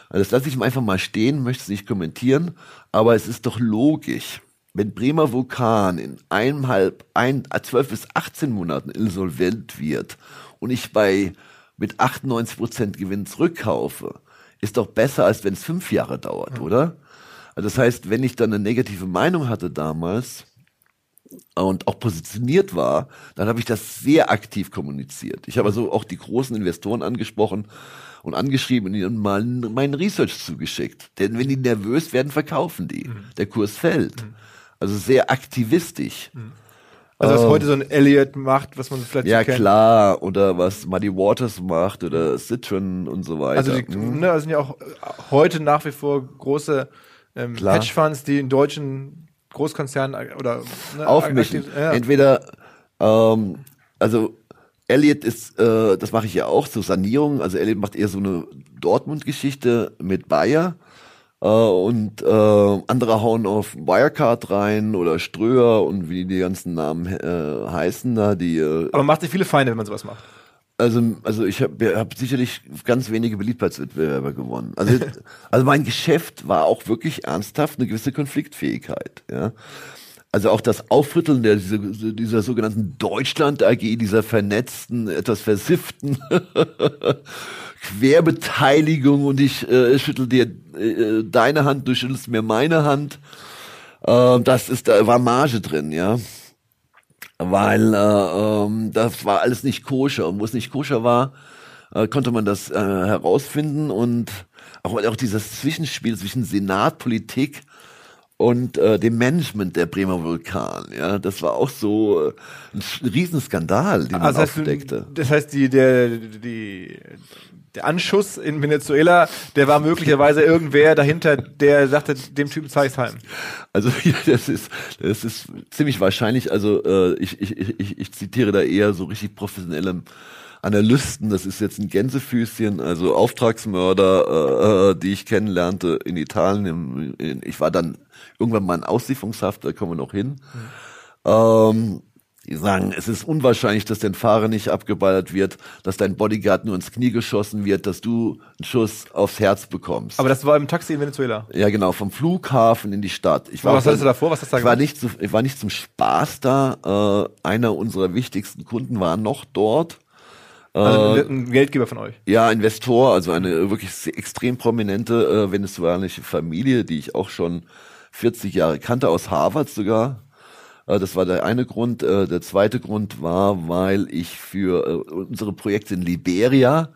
Also das lasse ich einfach mal stehen, möchte es nicht kommentieren, aber es ist doch logisch, wenn Bremer Vulkan in eineinhalb, ein, zwölf bis 18 Monaten insolvent wird und ich bei mit 98 Prozent Gewinn zurückkaufe, ist doch besser, als wenn es fünf Jahre dauert, mhm. oder? Also das heißt, wenn ich dann eine negative Meinung hatte damals, und auch positioniert war, dann habe ich das sehr aktiv kommuniziert. Ich habe also auch die großen Investoren angesprochen und angeschrieben und ihnen mal meinen Research zugeschickt. Denn wenn die nervös werden, verkaufen die. Mhm. Der Kurs fällt. Mhm. Also sehr aktivistisch. Mhm. Also was ähm, heute so ein Elliot macht, was man vielleicht Ja so klar, oder was Muddy Waters macht oder Citron und so weiter. Also die, mhm. ne, also sind ja auch heute nach wie vor große ähm, Hedgefonds, die in deutschen Großkonzern äh, oder ne, aufmischen. Ja. Entweder, ähm, also Elliot ist, äh, das mache ich ja auch, so Sanierung. Also Elliot macht eher so eine Dortmund-Geschichte mit Bayer. Äh, und äh, andere hauen auf Wirecard rein oder Ströer und wie die ganzen Namen äh, heißen da. Die, äh, Aber macht sich viele Feinde, wenn man sowas macht. Also, also ich habe hab sicherlich ganz wenige Beliebtheitswettbewerber gewonnen. Also, also mein Geschäft war auch wirklich ernsthaft eine gewisse Konfliktfähigkeit. Ja. Also auch das Aufrütteln der, dieser, dieser sogenannten Deutschland AG, dieser vernetzten, etwas versifften Querbeteiligung und ich äh, schüttel dir äh, deine Hand, du schüttelst mir meine Hand. Äh, das ist, da war Marge drin, ja weil äh, ähm, das war alles nicht koscher. Und wo es nicht koscher war, äh, konnte man das äh, herausfinden und auch, auch dieses Zwischenspiel zwischen Senat, Politik und äh, dem Management der Bremer Vulkan. Ja, das war auch so äh, ein Riesenskandal, den man also aufdeckte. Das heißt, die, der, die, der Anschuss in Venezuela, der war möglicherweise irgendwer dahinter, der sagte, dem Typen zeig's heim. Also das ist, das ist ziemlich wahrscheinlich. Also äh, ich, ich, ich, ich zitiere da eher so richtig professionelle Analysten. Das ist jetzt ein Gänsefüßchen, also Auftragsmörder, äh, äh die ich kennenlernte in Italien. Im, in, ich war dann irgendwann mal in Auslieferungshaft, da kommen wir noch hin. Mhm. Ähm, die sagen, es ist unwahrscheinlich, dass dein Fahrer nicht abgeballert wird, dass dein Bodyguard nur ins Knie geschossen wird, dass du einen Schuss aufs Herz bekommst. Aber das war im Taxi in Venezuela? Ja, genau, vom Flughafen in die Stadt. Ich war was hattest du davor? Was hast du da ich war nicht zu, Ich war nicht zum Spaß da. Äh, einer unserer wichtigsten Kunden war noch dort. Also äh, ein Geldgeber von euch? Ja, Investor, also eine wirklich extrem prominente äh, venezuelanische Familie, die ich auch schon 40 Jahre kannte, aus Harvard sogar. Äh, das war der eine Grund. Äh, der zweite Grund war, weil ich für äh, unsere Projekte in Liberia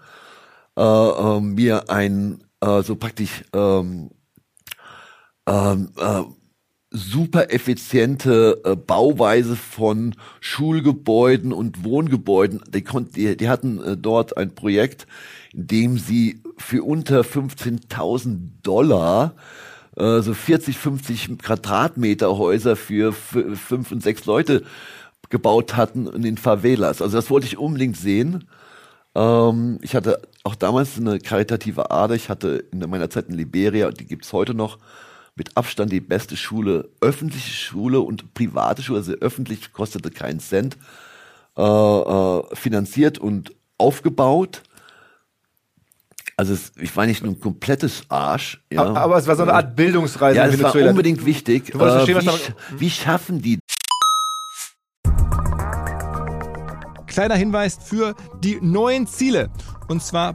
mir ein so praktisch ähm, ähm, super effiziente äh, Bauweise von Schulgebäuden und Wohngebäuden. Die, konnten, die, die hatten äh, dort ein Projekt, in dem sie für unter 15.000 Dollar äh, so 40, 50 Quadratmeter Häuser für fünf und sechs Leute gebaut hatten in den Favelas. Also das wollte ich unbedingt sehen. Ähm, ich hatte auch damals eine karitative Ader. Ich hatte in meiner Zeit in Liberia, die gibt's heute noch, mit Abstand die beste Schule, öffentliche Schule und private Schule, also öffentlich kostete keinen Cent, äh, äh, finanziert und aufgebaut. Also es, ich war nicht nur ein komplettes Arsch. Ja. Aber es war so eine Art Bildungsreise ja, Venezuela. war unbedingt wichtig. Du äh, verstehen, wie, wie schaffen die Kleiner Hinweis für die neuen Ziele. Und zwar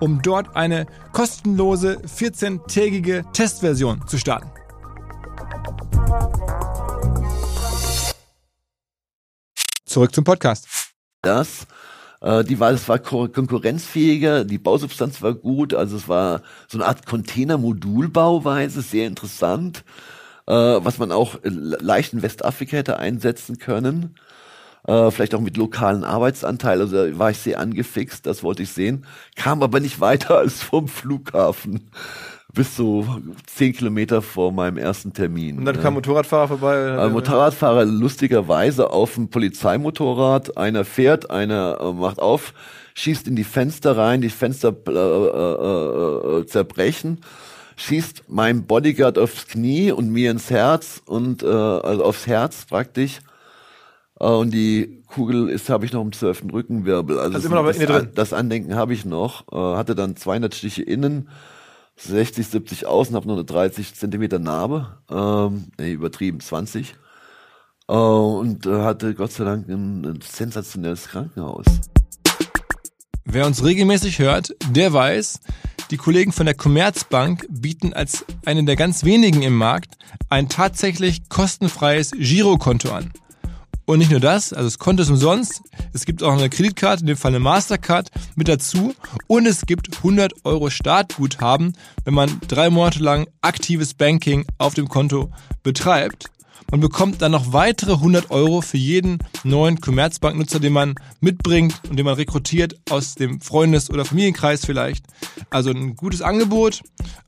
um dort eine kostenlose 14-tägige Testversion zu starten. Zurück zum Podcast. Das, äh, die war, war konkurrenzfähiger, die Bausubstanz war gut, also es war so eine Art Container-Modulbauweise, sehr interessant, äh, was man auch leicht in Westafrika hätte einsetzen können. Äh, vielleicht auch mit lokalen Arbeitsanteil, also da war ich sehr angefixt, das wollte ich sehen, kam aber nicht weiter als vom Flughafen bis so zehn Kilometer vor meinem ersten Termin. Und dann kam Motorradfahrer vorbei. Also Motorradfahrer lustigerweise auf dem Polizeimotorrad. Einer fährt, einer äh, macht auf, schießt in die Fenster rein, die Fenster äh, äh, äh, zerbrechen, schießt meinem Bodyguard aufs Knie und mir ins Herz und äh, also aufs Herz praktisch. Uh, und die Kugel ist, habe ich noch im zwölften Rückenwirbel. Also, also immer noch das, drin. das Andenken habe ich noch. Uh, hatte dann 200 Stiche innen, 60, 70 außen, habe nur eine 30 Zentimeter Narbe, ähm, nee, übertrieben 20. Äh, und äh, hatte Gott sei Dank ein, ein sensationelles Krankenhaus. Wer uns regelmäßig hört, der weiß, die Kollegen von der Commerzbank bieten als eine der ganz wenigen im Markt ein tatsächlich kostenfreies Girokonto an. Und nicht nur das, also das Konto ist umsonst. Es gibt auch eine Kreditkarte, in dem Fall eine Mastercard mit dazu. Und es gibt 100 Euro Startguthaben, wenn man drei Monate lang aktives Banking auf dem Konto betreibt. Man bekommt dann noch weitere 100 Euro für jeden neuen Commerzbank-Nutzer, den man mitbringt und den man rekrutiert aus dem Freundes- oder Familienkreis vielleicht. Also ein gutes Angebot.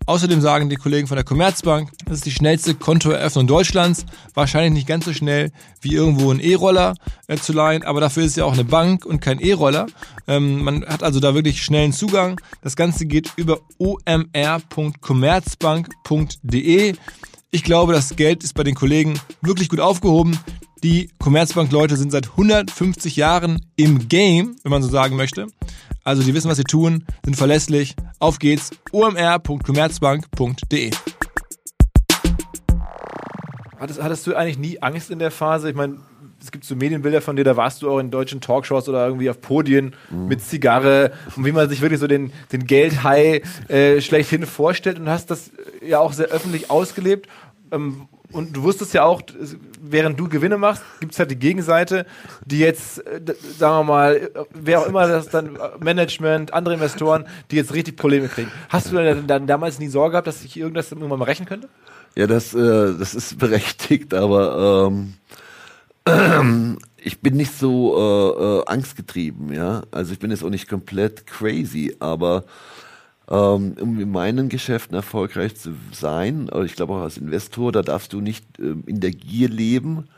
Außerdem sagen die Kollegen von der Commerzbank, das ist die schnellste Kontoeröffnung Deutschlands. Wahrscheinlich nicht ganz so schnell wie irgendwo ein E-Roller äh, zu leihen, aber dafür ist es ja auch eine Bank und kein E-Roller. Ähm, man hat also da wirklich schnellen Zugang. Das Ganze geht über omr.commerzbank.de. Ich glaube, das Geld ist bei den Kollegen wirklich gut aufgehoben. Die Commerzbank-Leute sind seit 150 Jahren im Game, wenn man so sagen möchte. Also die wissen, was sie tun, sind verlässlich. Auf geht's, omr.commerzbank.de. Hattest, hattest du eigentlich nie Angst in der Phase? Ich meine, es gibt so Medienbilder von dir, da warst du auch in deutschen Talkshows oder irgendwie auf Podien mhm. mit Zigarre und wie man sich wirklich so den, den Geldhai äh, schlechthin vorstellt und hast das ja auch sehr öffentlich ausgelebt. Ähm, und du wusstest ja auch, während du Gewinne machst, gibt es halt die Gegenseite, die jetzt, äh, sagen wir mal, wer auch immer das dann, äh, Management, andere Investoren, die jetzt richtig Probleme kriegen. Hast du dann damals nie Sorge gehabt, dass sich irgendwas irgendwann mal rächen könnte? Ja, das, äh, das ist berechtigt, aber ähm, ich bin nicht so äh, äh, angstgetrieben, ja. Also ich bin jetzt auch nicht komplett crazy, aber ähm, um in meinen Geschäften erfolgreich zu sein, ich glaube auch als Investor, da darfst du nicht ähm, in der Gier leben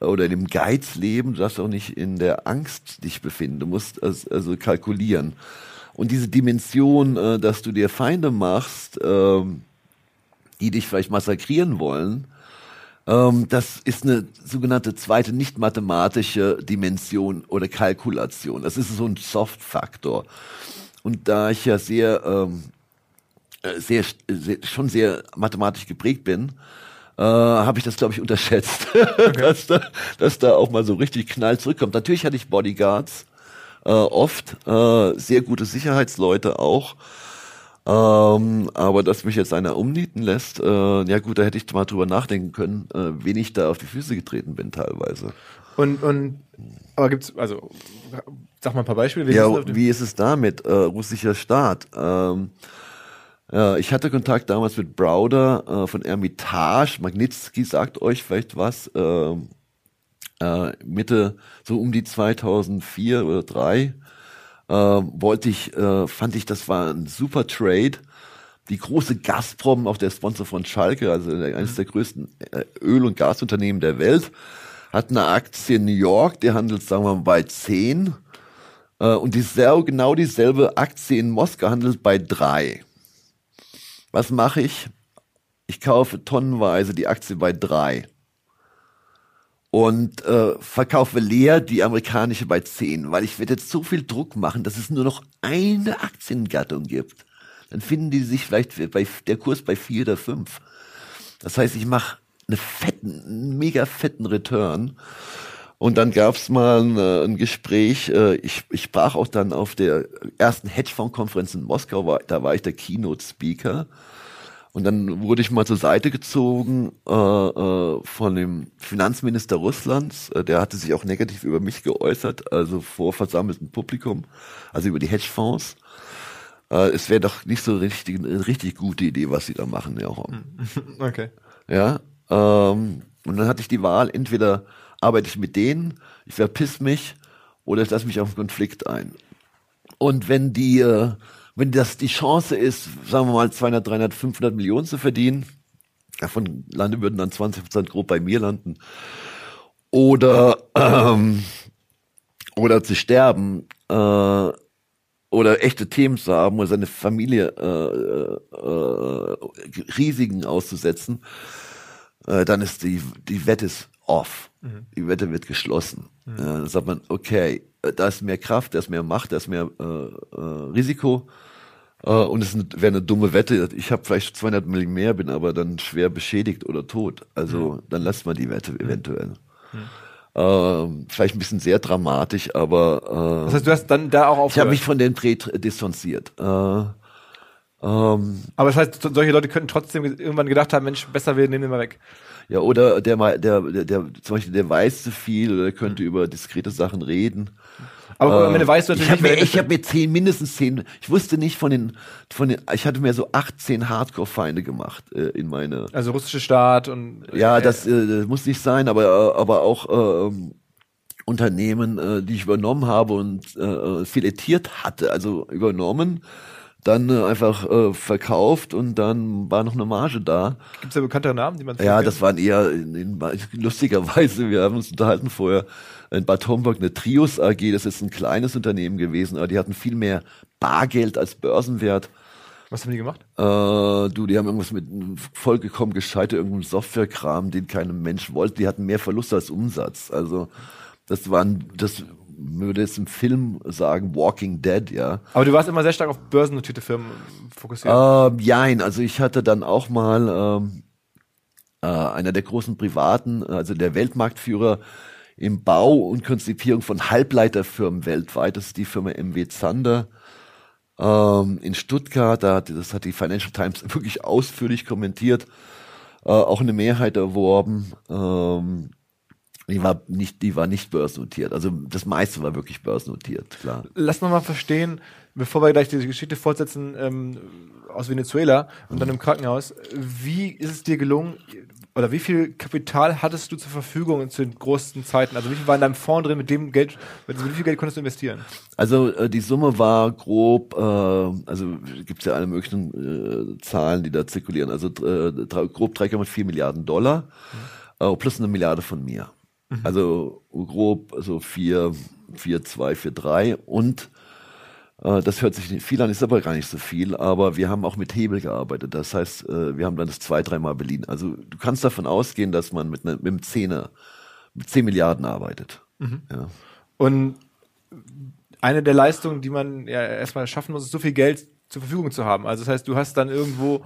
oder in dem Geiz leben, du darfst auch nicht in der Angst dich befinden. Du musst also, also kalkulieren. Und diese Dimension, äh, dass du dir Feinde machst, äh, die dich vielleicht massakrieren wollen, ähm, das ist eine sogenannte zweite nicht mathematische Dimension oder Kalkulation. Das ist so ein Soft-Faktor. Und da ich ja sehr, ähm, äh, sehr, sehr, schon sehr mathematisch geprägt bin, äh, habe ich das, glaube ich, unterschätzt, okay. dass, da, dass da auch mal so richtig Knall zurückkommt. Natürlich hatte ich Bodyguards, äh, oft, äh, sehr gute Sicherheitsleute auch. Ähm, aber dass mich jetzt einer umnieten lässt, äh, ja gut, da hätte ich mal drüber nachdenken können, äh, wen ich da auf die Füße getreten bin teilweise. Und, und aber gibt's, also sag mal ein paar Beispiele. Wie ja, ist wie ist es damit? Äh, russischer Staat. Ähm, ja, ich hatte Kontakt damals mit Browder äh, von Ermitage. Magnitsky sagt euch vielleicht was. Äh, äh, Mitte, so um die 2004 oder 2003 äh, wollte ich, äh, fand ich, das war ein super Trade. Die große Gazprom, auch der Sponsor von Schalke, also eines mhm. der größten äh, Öl- und Gasunternehmen der Welt, hat eine Aktie in New York, die handelt, sagen wir mal, bei 10 Äh, und dieselbe, genau dieselbe Aktie in Moskau handelt bei drei. Was mache ich? Ich kaufe tonnenweise die Aktie bei drei und äh, verkaufe leer die amerikanische bei 10, weil ich werde jetzt so viel Druck machen, dass es nur noch eine Aktiengattung gibt. Dann finden die sich vielleicht bei der Kurs bei vier oder fünf. Das heißt, ich mache eine fetten, einen mega fetten Return. Und dann gab's mal ein, äh, ein Gespräch, äh, ich, ich sprach auch dann auf der ersten Hedgefonds-Konferenz in Moskau, da war ich der Keynote-Speaker. Und dann wurde ich mal zur Seite gezogen äh, äh, von dem Finanzminister Russlands. Äh, der hatte sich auch negativ über mich geäußert, also vor versammeltem Publikum, also über die Hedgefonds. Äh, es wäre doch nicht so richtig eine richtig gute Idee, was sie da machen, ja. Okay. Ja. Ähm, und dann hatte ich die Wahl, entweder arbeite ich mit denen, ich verpiss mich, oder ich lasse mich auf einen Konflikt ein. Und wenn die äh, wenn das die Chance ist, sagen wir mal 200, 300, 500 Millionen zu verdienen, davon landen würden dann 20 Prozent grob bei mir landen, oder ähm, oder zu sterben äh, oder echte Themen zu haben oder seine Familie äh, äh, Risiken auszusetzen, äh, dann ist die die Wette ist off, mhm. die Wette wird geschlossen. Mhm. Dann sagt man, okay, da ist mehr Kraft, da ist mehr Macht, da ist mehr äh, äh, Risiko. Äh, und es wäre eine dumme Wette. Ich habe vielleicht 200 Millionen mehr, bin aber dann schwer beschädigt oder tot. Also mhm. dann lässt man die Wette mhm. eventuell. Mhm. Ähm, vielleicht ein bisschen sehr dramatisch, aber äh, das heißt, du hast dann da auch aufgehört. Ich habe mich von den Dreh distanziert. Äh, ähm, aber das heißt, solche Leute könnten trotzdem irgendwann gedacht haben, Mensch, besser wir nehmen den mal weg. Ja, oder der, der, der, der, zum Beispiel, der weiß zu viel oder könnte mhm. über diskrete Sachen reden. Aber am Ende weißt du ich hab Mir, ich habe mir zehn, mindestens zehn, ich wusste nicht von den, von den, ich hatte mir so 18 Hardcore-Feinde gemacht äh, in meine. Also russische Staat und. Äh, ja, das, äh, das muss nicht sein, aber, aber auch, äh, Unternehmen, äh, die ich übernommen habe und äh, filetiert hatte, also übernommen dann äh, einfach äh, verkauft und dann war noch eine Marge da. Gibt es da bekanntere Namen, die man Ja, das waren eher in, in, lustigerweise, wir haben uns unterhalten vorher, in Bad Homburg eine Trios AG, das ist ein kleines Unternehmen gewesen, aber die hatten viel mehr Bargeld als Börsenwert. Was haben die gemacht? Äh, du, die haben irgendwas mit vollgekommen gescheiter irgendeinem Softwarekram, den kein Mensch wollte. Die hatten mehr Verlust als Umsatz. Also das waren, das würde jetzt im Film sagen, Walking Dead, ja. Aber du warst immer sehr stark auf börsennotierte Firmen fokussiert. Äh, jein, also ich hatte dann auch mal ähm, äh, einer der großen privaten, also der Weltmarktführer im Bau und Konzipierung von Halbleiterfirmen weltweit. Das ist die Firma MW Zander ähm, in Stuttgart. Da hat, das hat die Financial Times wirklich ausführlich kommentiert. Äh, auch eine Mehrheit erworben. Ähm, die war nicht, die war nicht börsennotiert. Also das meiste war wirklich börsennotiert, klar. Lass noch mal verstehen, bevor wir gleich diese Geschichte fortsetzen ähm, aus Venezuela und dann im Krankenhaus. Wie ist es dir gelungen, oder wie viel Kapital hattest du zur Verfügung zu den großen Zeiten? Also wie viel war in deinem Fonds drin, mit dem Geld, mit wie viel Geld konntest du investieren? Also äh, die Summe war grob, äh, also gibt es ja alle möglichen äh, Zahlen, die da zirkulieren, also äh, grob 3,4 Milliarden Dollar mhm. äh, plus eine Milliarde von mir. Mhm. Also grob so also vier, vier, zwei, vier, drei und äh, das hört sich nicht viel an, ist aber gar nicht so viel, aber wir haben auch mit Hebel gearbeitet. Das heißt, äh, wir haben dann das zwei, dreimal beliehen. Also du kannst davon ausgehen, dass man mit, ne, mit einem Zehner, mit zehn Milliarden arbeitet. Mhm. Ja. Und eine der Leistungen, die man ja erstmal schaffen muss, ist so viel Geld zur Verfügung zu haben. Also das heißt, du hast dann irgendwo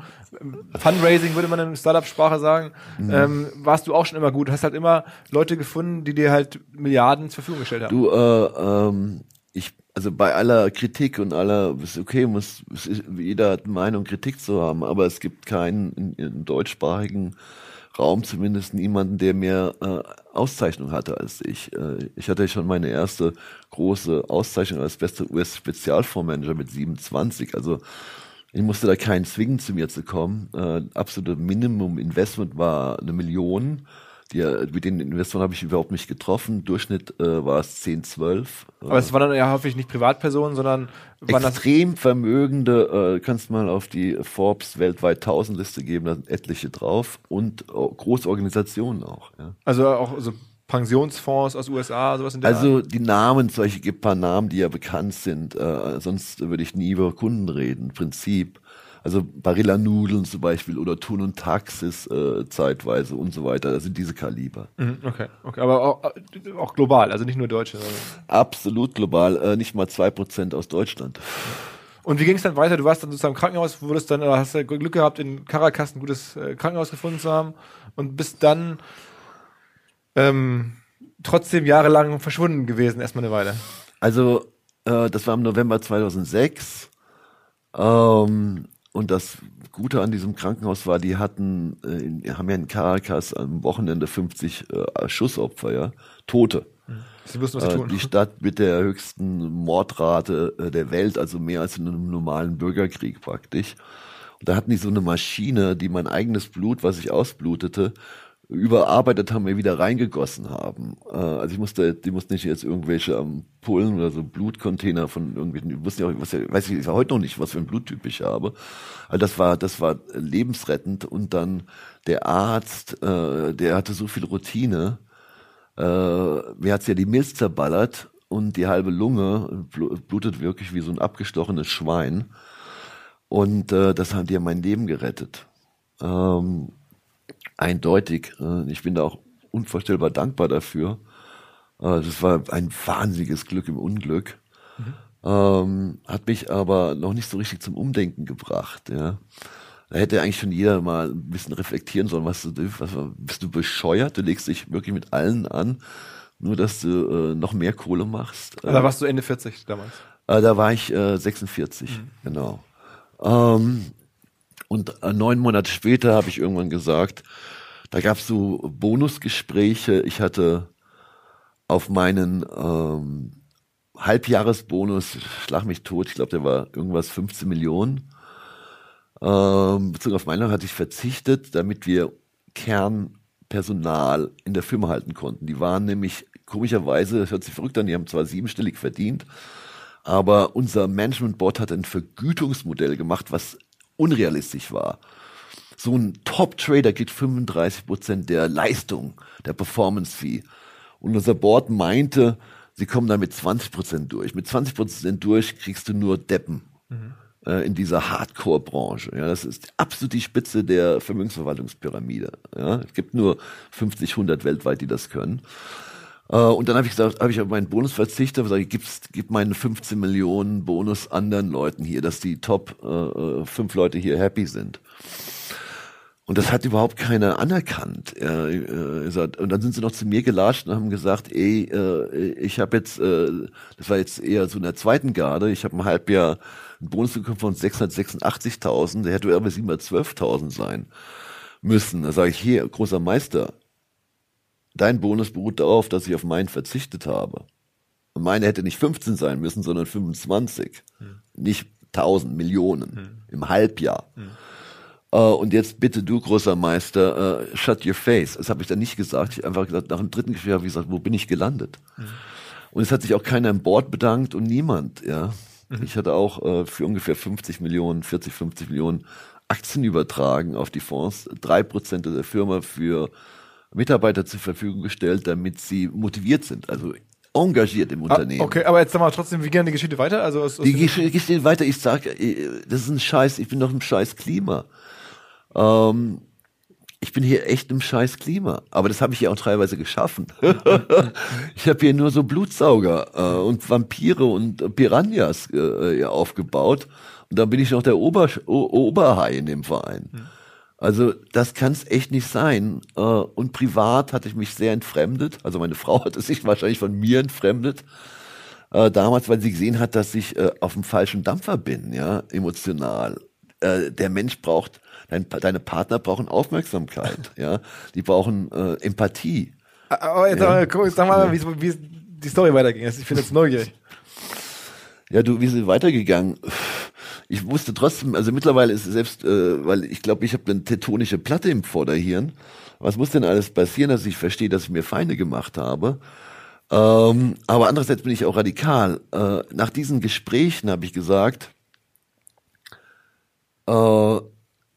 Fundraising, würde man in Startup-Sprache sagen, mhm. ähm, warst du auch schon immer gut. Hast halt immer Leute gefunden, die dir halt Milliarden zur Verfügung gestellt haben. Du, äh, ähm, ich also bei aller Kritik und aller, ist okay, muss, ist, jeder hat Meinung, Kritik zu haben, aber es gibt keinen in, in deutschsprachigen Raum zumindest niemanden, der mehr äh, Auszeichnung hatte als ich. Äh, ich hatte schon meine erste große Auszeichnung als bester US-Spezialfondsmanager mit 27. Also ich musste da keinen zwingen, zu mir zu kommen. Äh, absolute Minimum Investment war eine Million. Die, mit den Investoren habe ich überhaupt nicht getroffen. Durchschnitt äh, war es 10, 12. Aber es waren dann ja häufig nicht Privatpersonen, sondern waren extrem vermögende. Äh, kannst mal auf die Forbes weltweit 1000 Liste geben, da sind etliche drauf und oh, große Organisationen auch. Ja. Also auch so Pensionsfonds aus USA, sowas in der Also Art? die Namen, solche gibt paar Namen, die ja bekannt sind. Äh, sonst würde ich nie über Kunden reden. Prinzip. Also Barilla Nudeln zum Beispiel oder Thun und Taxis äh, zeitweise und so weiter. Das sind diese Kaliber. Mhm, okay, okay. Aber auch, auch global, also nicht nur Deutsche. Absolut global. Äh, nicht mal zwei Prozent aus Deutschland. Und wie ging es dann weiter? Du warst dann sozusagen im Krankenhaus, wurdest dann, oder hast du Glück gehabt, in Caracas ein gutes äh, Krankenhaus gefunden zu haben und bist dann ähm, trotzdem jahrelang verschwunden gewesen, erstmal eine Weile. Also, äh, das war im November 2006. Ähm, und das Gute an diesem Krankenhaus war, die hatten, äh, haben ja in Caracas am Wochenende 50 äh, Schussopfer, ja, Tote. Sie wussten, was sie äh, tun. Die Stadt mit der höchsten Mordrate äh, der Welt, also mehr als in einem normalen Bürgerkrieg praktisch. Und da hatten die so eine Maschine, die mein eigenes Blut, was ich ausblutete, überarbeitet haben, mir wieder reingegossen haben. Äh, also ich musste, die mussten nicht jetzt irgendwelche Ampullen oder so Blutcontainer von irgendwelchen, ich wusste ja, was, weiß ich, ich heute noch nicht, was für ein Bluttyp ich habe. Also das war, das war lebensrettend und dann der Arzt, äh, der hatte so viel Routine, äh, mir hat's ja die Milz zerballert und die halbe Lunge blutet wirklich wie so ein abgestochenes Schwein. Und äh, das die ja mein Leben gerettet. Ähm, eindeutig. Äh, ich bin da auch unvorstellbar dankbar dafür. Äh, das war ein wahnsinniges Glück im Unglück. Mhm. Ähm, hat mich aber noch nicht so richtig zum Umdenken gebracht. Ja. Da hätte eigentlich schon jeder mal ein bisschen reflektieren sollen, was du, was, bist du bescheuert? Du legst dich wirklich mit allen an, nur dass du äh, noch mehr Kohle machst. Da warst du Ende 40 damals. Äh, da war ich äh, 46, mhm. genau. Ähm, und äh, neun Monate später habe ich irgendwann gesagt, da gab es so Bonusgespräche. Ich hatte auf meinen ähm, Halbjahresbonus, schlag mich tot, ich glaube, der war irgendwas 15 Millionen. Ähm, bezogen auf meinen hatte ich verzichtet, damit wir Kernpersonal in der Firma halten konnten. Die waren nämlich komischerweise, das hört sich verrückt an, die haben zwar siebenstellig verdient, aber unser Management Board hat ein Vergütungsmodell gemacht, was unrealistisch war. So ein Top-Trader kriegt 35 Prozent der Leistung, der Performance-Fee. Und unser Board meinte, sie kommen da mit 20 Prozent durch. Mit 20 Prozent durch kriegst du nur Deppen. Mhm äh, in dieser Hardcore-Branche. Ja, das ist absolut die Spitze der Vermögensverwaltungspyramide. Ja, es gibt nur 50, 100 weltweit, die das können. Uh, und dann habe ich gesagt, habe ich auf meinen Bonus verzichtet, habe gesagt, ich gib meinen 15 Millionen Bonus anderen Leuten hier, dass die Top uh, fünf Leute hier happy sind. Und das hat überhaupt keiner anerkannt. Ja, und dann sind sie noch zu mir gelatscht und haben gesagt, ey, ich habe jetzt, das war jetzt eher so in der zweiten Garde, ich habe ein Halbjahr einen Bonus bekommen von 686.000, der hätte aber 712.000 sein müssen. Da sage ich, hier, großer Meister, Dein Bonus beruht darauf, dass ich auf meinen verzichtet habe. Und meine hätte nicht 15 sein müssen, sondern 25. Hm. Nicht 1000 Millionen hm. im Halbjahr. Hm. Uh, und jetzt bitte du, großer Meister, uh, shut your face. Das habe ich dann nicht gesagt. Ich habe einfach gesagt, nach dem dritten Gespräch habe ich gesagt, wo bin ich gelandet? Mhm. Und es hat sich auch keiner im Board bedankt und niemand, ja. Mhm. Ich hatte auch uh, für ungefähr 50 Millionen, 40, 50 Millionen Aktien übertragen auf die Fonds, drei Prozent der Firma für Mitarbeiter zur Verfügung gestellt, damit sie motiviert sind. Also engagiert im ah, Unternehmen. Ah, okay, aber jetzt sag mal trotzdem, wie gehen die Geschichte weiter? Also aus, aus die Geschichte weiter. Ich sage, äh, das ist ein Scheiß. Ich bin doch im Scheiß Klima. Ähm, ich bin hier echt im scheiß Klima. Aber das habe ich ja auch teilweise geschaffen. ich habe hier nur so Blutsauger äh, und Vampire und Piranhas äh, aufgebaut. Und dann bin ich noch der Ober Oberhai in dem Verein. Mhm. Also das kann es echt nicht sein. Äh, und privat hatte ich mich sehr entfremdet. Also meine Frau hatte sich wahrscheinlich von mir entfremdet. Äh, damals, weil sie gesehen hat, dass ich äh, auf dem falschen Dampfer bin, ja, emotional. Der Mensch braucht, deine Partner brauchen Aufmerksamkeit, ja. Die brauchen Empathie. Aber jetzt ja. sag, sag mal, wie, wie die Story weiterging. Ich bin jetzt neugierig. Ja, du, wie sind weitergegangen? Ich wusste trotzdem, also mittlerweile ist es selbst, äh, weil ich glaube, ich habe eine tektonische Platte im Vorderhirn. Was muss denn alles passieren, dass ich verstehe, dass ich mir Feinde gemacht habe? Ähm, aber andererseits bin ich auch radikal. Äh, nach diesen Gesprächen habe ich gesagt, äh,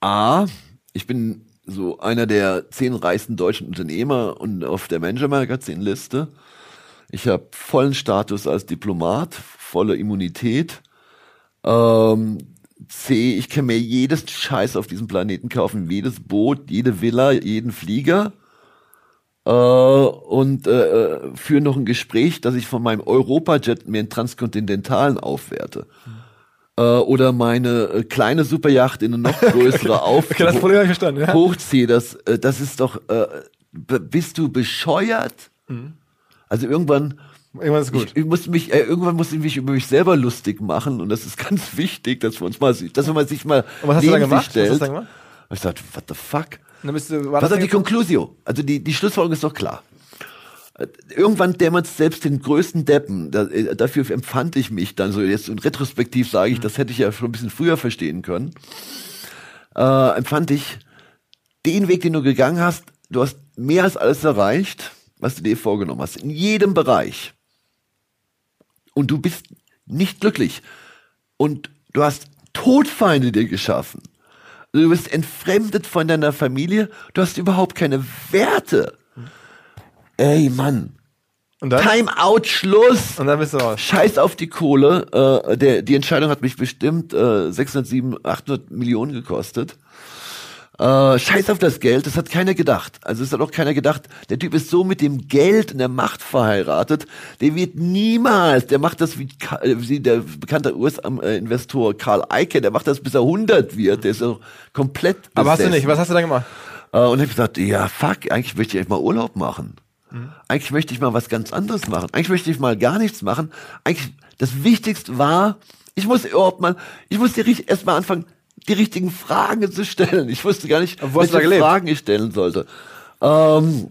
A, ich bin so einer der zehn reichsten deutschen Unternehmer und auf der Manager Magazin Liste. Ich habe vollen Status als Diplomat, volle Immunität. Ähm, C, ich kann mir jedes Scheiß auf diesem Planeten kaufen, jedes Boot, jede Villa, jeden Flieger. Äh, und äh, äh führe noch ein Gespräch, dass ich von meinem Europajet mir einen transkontinentalen aufwerte. Äh, oder meine äh, kleine Superjacht in eine noch größere auf das verstanden, ja. hochziehe, das, das ist doch, äh, bist du bescheuert? Mhm. Also irgendwann, Irgendwann ist gut. Ich, ich muss mich, äh, irgendwann muss ich mich über mich selber lustig machen und das ist ganz wichtig, dass wir uns mal, dass man sich mal und was hast neben du dann gemacht? Stellt. Was hast du dann gemacht? Und ich dachte, what the fuck? dann bist du, war was ist die Conclusio? Also die, die Schlussfolgerung ist doch klar irgendwann dämmert selbst den größten Deppen, da, äh, dafür empfand ich mich dann so, jetzt und retrospektiv sage ich, mhm. das hätte ich ja schon ein bisschen früher verstehen können, äh, empfand ich, den Weg, den du gegangen hast, du hast mehr als alles erreicht, was du dir vorgenommen hast, in jedem Bereich. Und du bist nicht glücklich. Und du hast Todfeinde dir geschaffen. Du bist entfremdet von deiner Familie, du hast überhaupt keine Werte. Ey, Mann. Time out, Schluss. Und dann bist du raus. Scheiß auf die Kohle. Äh, der, die Entscheidung hat mich bestimmt äh, 600, 700, 800 Millionen gekostet. Äh, scheiß auf das Geld, das hat keiner gedacht. Also es hat auch keiner gedacht, der Typ ist so mit dem Geld und der Macht verheiratet, der wird niemals, der macht das wie, äh, wie der bekannte US-Investor Karl Eike, der macht das bis er 100 wird, der ist auch komplett besessen. Aber hast du nicht, was hast du da gemacht? Äh, und ich habe gesagt, ja fuck, eigentlich möchte ich echt mal Urlaub machen. Mhm. Eigentlich möchte ich mal was ganz anderes machen. Eigentlich möchte ich mal gar nichts machen. Eigentlich, das Wichtigste war, ich muss überhaupt mal, ich musste erst mal anfangen, die richtigen Fragen zu stellen. Ich wusste gar nicht, welche Fragen ich stellen sollte. Ähm,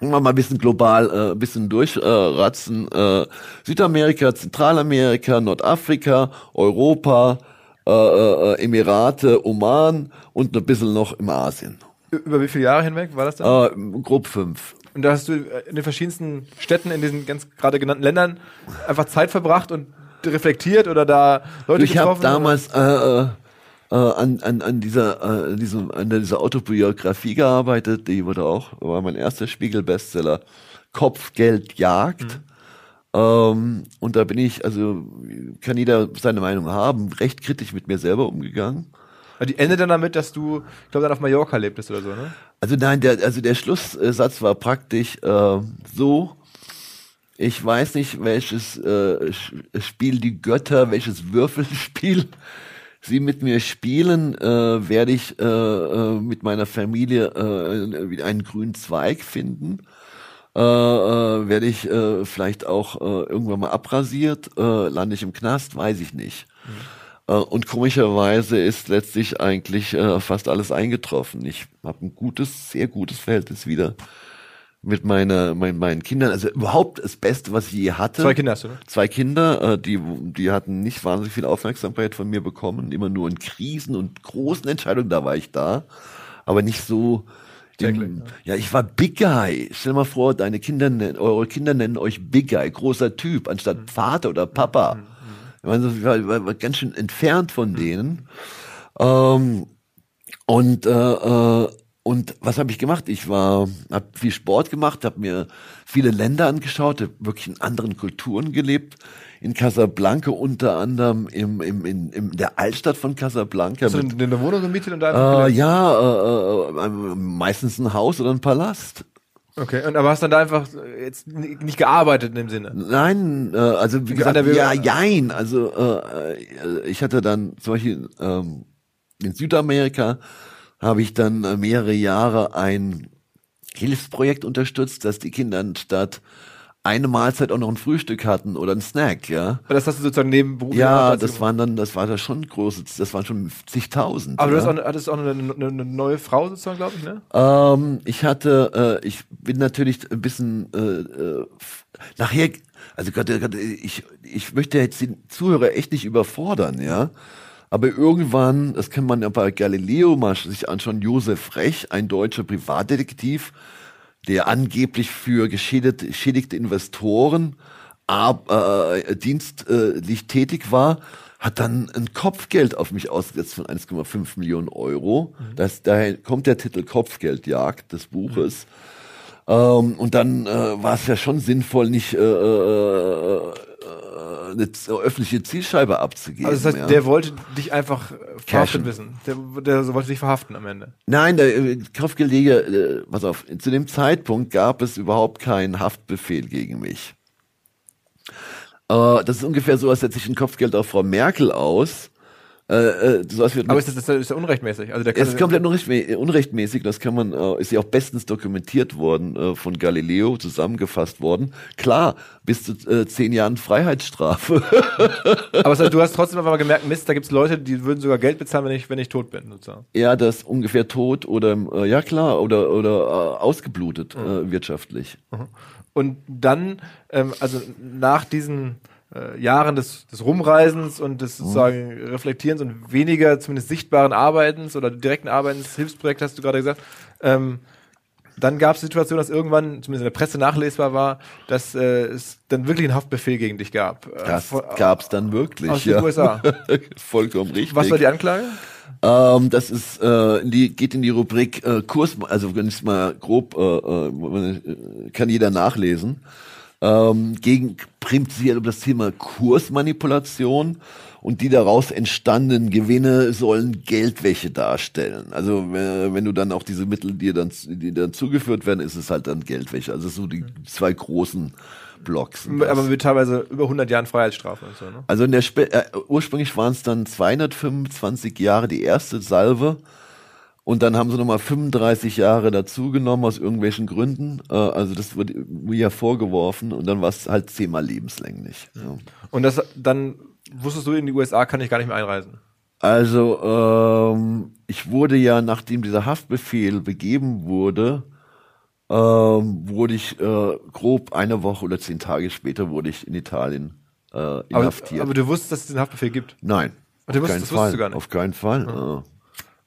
mal ein bisschen global, äh, ein bisschen durchratzen. Äh, Südamerika, Zentralamerika, Nordafrika, Europa, äh, äh, Emirate, Oman und ein bisschen noch im Asien. Über wie viele Jahre hinweg war das dann? Äh, grob fünf. Und da hast du in den verschiedensten Städten, in diesen ganz gerade genannten Ländern einfach Zeit verbracht und reflektiert oder da Leute ich getroffen? Ich habe damals äh, an, an, an dieser, äh, diesem, an dieser Autobiografie gearbeitet. Die wurde auch, war mein erster Spiegel-Bestseller. Kopfgeld Jagd. Mhm. Ähm, und da bin ich, also kann jeder seine Meinung haben, recht kritisch mit mir selber umgegangen. Die endet dann damit, dass du, ich glaube, dann auf Mallorca lebtest oder so, ne? Also nein, der, also der Schlusssatz war praktisch äh, so, ich weiß nicht, welches äh, Spiel die Götter, welches Würfelspiel sie mit mir spielen, äh, werde ich äh, äh, mit meiner Familie äh, einen grünen Zweig finden. Äh, äh, werde ich äh, vielleicht auch äh, irgendwann mal abrasiert, äh, lande ich im Knast, weiß ich nicht. Mhm. Äh, und komischerweise ist letztlich eigentlich äh, fast alles eingetroffen. Ich habe ein gutes, sehr gutes Verhältnis wieder mit meiner, mein, meinen Kindern. Also überhaupt das Beste, was ich je hatte. Zwei Kinder hast du, ne? Zwei Kinder, äh, die, die hatten nicht wahnsinnig viel Aufmerksamkeit von mir bekommen. Immer nur in Krisen und großen Entscheidungen, da war ich da. Aber nicht so, den, ja, ich war Big Guy. Stell dir mal vor, deine Kinder, eure Kinder nennen euch Big Guy, großer Typ, anstatt mhm. Vater oder Papa. Mhm. Also ich war, war, war ganz schön entfernt von denen. Ähm, und äh, äh, und was habe ich gemacht? Ich war, habe viel Sport gemacht, habe mir viele Länder angeschaut, habe wirklich in anderen Kulturen gelebt. In Casablanca unter anderem im, im, in, in der Altstadt von Casablanca. Hast du in eine Wohnung gemietet und da? Äh, ja, äh, äh, meistens ein Haus oder ein Palast. Okay, und aber hast dann da einfach jetzt nicht gearbeitet in dem Sinne? Nein, äh, also wie gesagt, ja, jein. Also äh, äh, ich hatte dann zum Beispiel ähm, in Südamerika habe ich dann äh, mehrere Jahre ein Hilfsprojekt unterstützt, dass die Kinder statt eine Mahlzeit auch noch ein Frühstück hatten oder ein Snack, ja. Aber das hast du sozusagen neben Beruf Ja, das waren dann, das war da schon große, das waren schon zigtausend. Aber ja. du hast auch, hattest auch eine, eine, eine neue Frau sozusagen, glaube ich, ne? Ähm, ich hatte, äh, ich bin natürlich ein bisschen äh, äh, nachher, also Gott, ich, ich möchte jetzt den Zuhörer echt nicht überfordern, ja. Aber irgendwann, das kann man ja bei Galileo mal sich anschauen, Josef Rech, ein deutscher Privatdetektiv, der angeblich für geschädigte Investoren ab, äh, dienstlich tätig war, hat dann ein Kopfgeld auf mich ausgesetzt von 1,5 Millionen Euro. Mhm. Das, daher kommt der Titel Kopfgeldjagd des Buches. Mhm. Ähm, und dann äh, war es ja schon sinnvoll, nicht äh, äh, äh eine öffentliche Zielscheibe abzugeben. Also das heißt, ja. der wollte dich einfach verhaftet wissen. Der, der wollte dich verhaften am Ende. Nein, der äh, Kopfgeldjäger, äh, pass auf, zu dem Zeitpunkt gab es überhaupt keinen Haftbefehl gegen mich. Äh, das ist ungefähr so, als setze ich ein Kopfgeld auf Frau Merkel aus. Äh, äh so Aber ist das, das ist ja unrechtmäßig? Also der es ist komplett unrechtmäßig. Das kann man, äh, ist ja auch bestens dokumentiert worden, äh, von Galileo zusammengefasst worden. Klar, bis zu zehn Jahren Freiheitsstrafe. Aber das heißt, du hast trotzdem einfach mal gemerkt, Mist, da gibt's Leute, die würden sogar Geld bezahlen, wenn ich, wenn ich tot bin, sozusagen. Ja, das ungefähr tot oder, ja klar, oder, oder ausgeblutet mhm. wirtschaftlich. Mhm. Und dann, ähm, also nach diesen äh, Jahren des, des Rumreisens und des mhm. sozusagen Reflektierens und weniger zumindest sichtbaren Arbeitens oder direkten Arbeitens, Hilfsprojekt hast du gerade gesagt, ähm, dann gab es die Situation, dass irgendwann, zumindest in der Presse nachlesbar war, dass äh, es dann wirklich einen Haftbefehl gegen dich gab. Äh, das gab es dann wirklich, aus ja. den USA. Vollkommen richtig. Was war die Anklage? Ähm, das ist, äh, die, geht in die Rubrik äh, Kurs, also wenn ich mal grob, äh, äh, kann jeder nachlesen. Ähm, gegen prinzipiell um das Thema Kursmanipulation und die daraus entstandenen Gewinne sollen Geldwäsche darstellen. Also äh, wenn du dann auch diese Mittel, die dann, die dann zugeführt werden, ist es halt dann Geldwäsche. Also so die zwei großen Blocks. Aber mit teilweise über 100 Jahren Freiheitsstrafe und so, ne? Also in der Spe äh, ursprünglich waren es dann 225 Jahre die erste Salve. Und dann haben sie nochmal 35 Jahre dazugenommen aus irgendwelchen Gründen. Äh, also das wurde mir vorgeworfen und dann war es halt zehnmal lebenslänglich. Ja. Und das dann wusstest du, in die USA kann ich gar nicht mehr einreisen? Also ähm, ich wurde ja, nachdem dieser Haftbefehl begeben wurde, ähm, wurde ich äh, grob eine Woche oder zehn Tage später wurde ich in Italien äh, inhaftiert. Aber, aber du wusstest, dass es den Haftbefehl gibt? Nein. Und du wusstest, das Fall. du gar nicht? Auf keinen Fall. Mhm.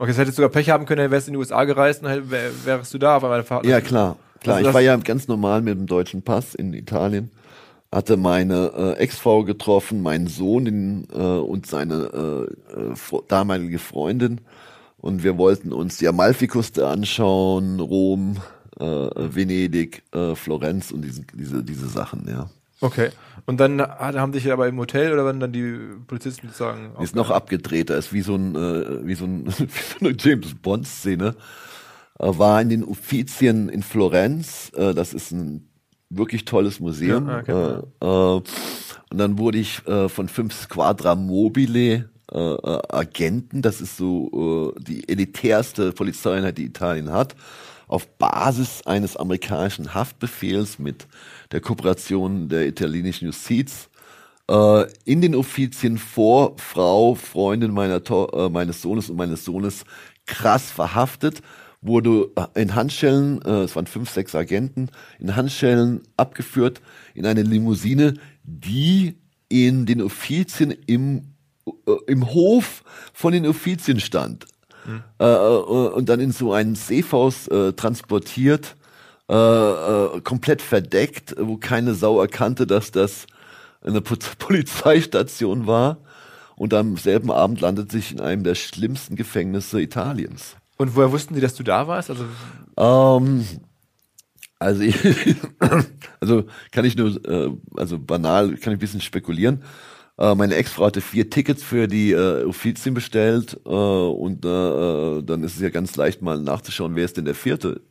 Okay, das hättest du sogar Pech haben können, dann wärst du in die USA gereist und wär, wärst du da auf einmal Fahrt. Ja, klar. Klar, also ich war ja ganz normal mit dem deutschen Pass in Italien, hatte meine äh, Ex-Frau getroffen, meinen Sohn in, äh, und seine äh, äh, damalige Freundin und wir wollten uns die Amalfiküste anschauen, Rom, äh, Venedig, äh, Florenz und diese, diese, diese Sachen, ja. Okay. Und dann haben dich aber im Hotel oder waren dann die Polizisten sagen? Ist noch abgedreht, da ist wie so ein, äh, wie so, ein, wie so eine James Bond Szene. Äh, war in den Uffizien in Florenz, äh, das ist ein wirklich tolles Museum. Ja, okay. äh, äh, und dann wurde ich äh, von fünf Squadra Mobile Agenten, das ist so äh, die elitärste Polizeieinheit, die Italien hat, auf Basis eines amerikanischen Haftbefehls mit der Kooperation der italienischen Justiz äh, in den Offizien vor Frau, Freundin meiner äh, meines Sohnes und meines Sohnes krass verhaftet, wurde in Handschellen, äh, es waren fünf, sechs Agenten, in Handschellen abgeführt in eine Limousine, die in den Offizien im, äh, im Hof von den Offizien stand. Mhm. Äh, und dann in so einen Safehaus äh, transportiert, äh, äh, komplett verdeckt, wo keine Sau erkannte, dass das eine Polizeistation war. Und am selben Abend landet sich in einem der schlimmsten Gefängnisse Italiens. Und woher wussten Sie, dass du da warst? Also, ähm, also, ich, also kann ich nur, äh, also banal, kann ich ein bisschen spekulieren. Äh, meine Ex-Frau hatte vier Tickets für die äh, Offizien bestellt äh, und äh, äh, dann ist es ja ganz leicht mal nachzuschauen, wer ist denn der vierte?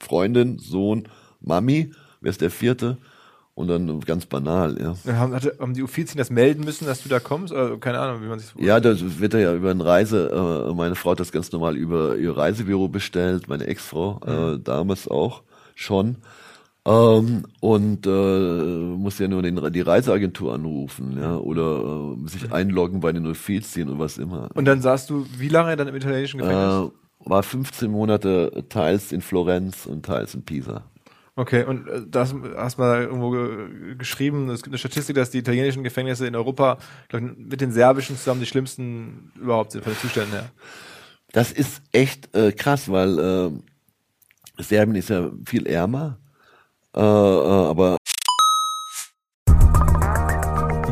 Äh, Freundin, Sohn, Mami, wer ist der vierte? Und dann ganz banal, ja. Haben, haben die Offizien das melden müssen, dass du da kommst? Oder keine Ahnung, wie man sich Ja, das wird ja über eine Reise, äh, meine Frau hat das ganz normal über ihr Reisebüro bestellt, meine Ex-Frau, mhm. äh, damals auch schon. Ähm, und äh, muss ja nur den, die Reiseagentur anrufen, ja, oder äh, sich einloggen bei den Offizien und was immer. Und dann saßt du wie lange dann im italienischen Gefängnis? War 15 Monate teils in Florenz und teils in Pisa. Okay, und äh, das hast mal irgendwo ge geschrieben, es gibt eine Statistik, dass die italienischen Gefängnisse in Europa glaub, mit den serbischen zusammen die schlimmsten überhaupt sind von den Zuständen her. Das ist echt äh, krass, weil äh, Serbien ist ja viel ärmer äh, äh, aber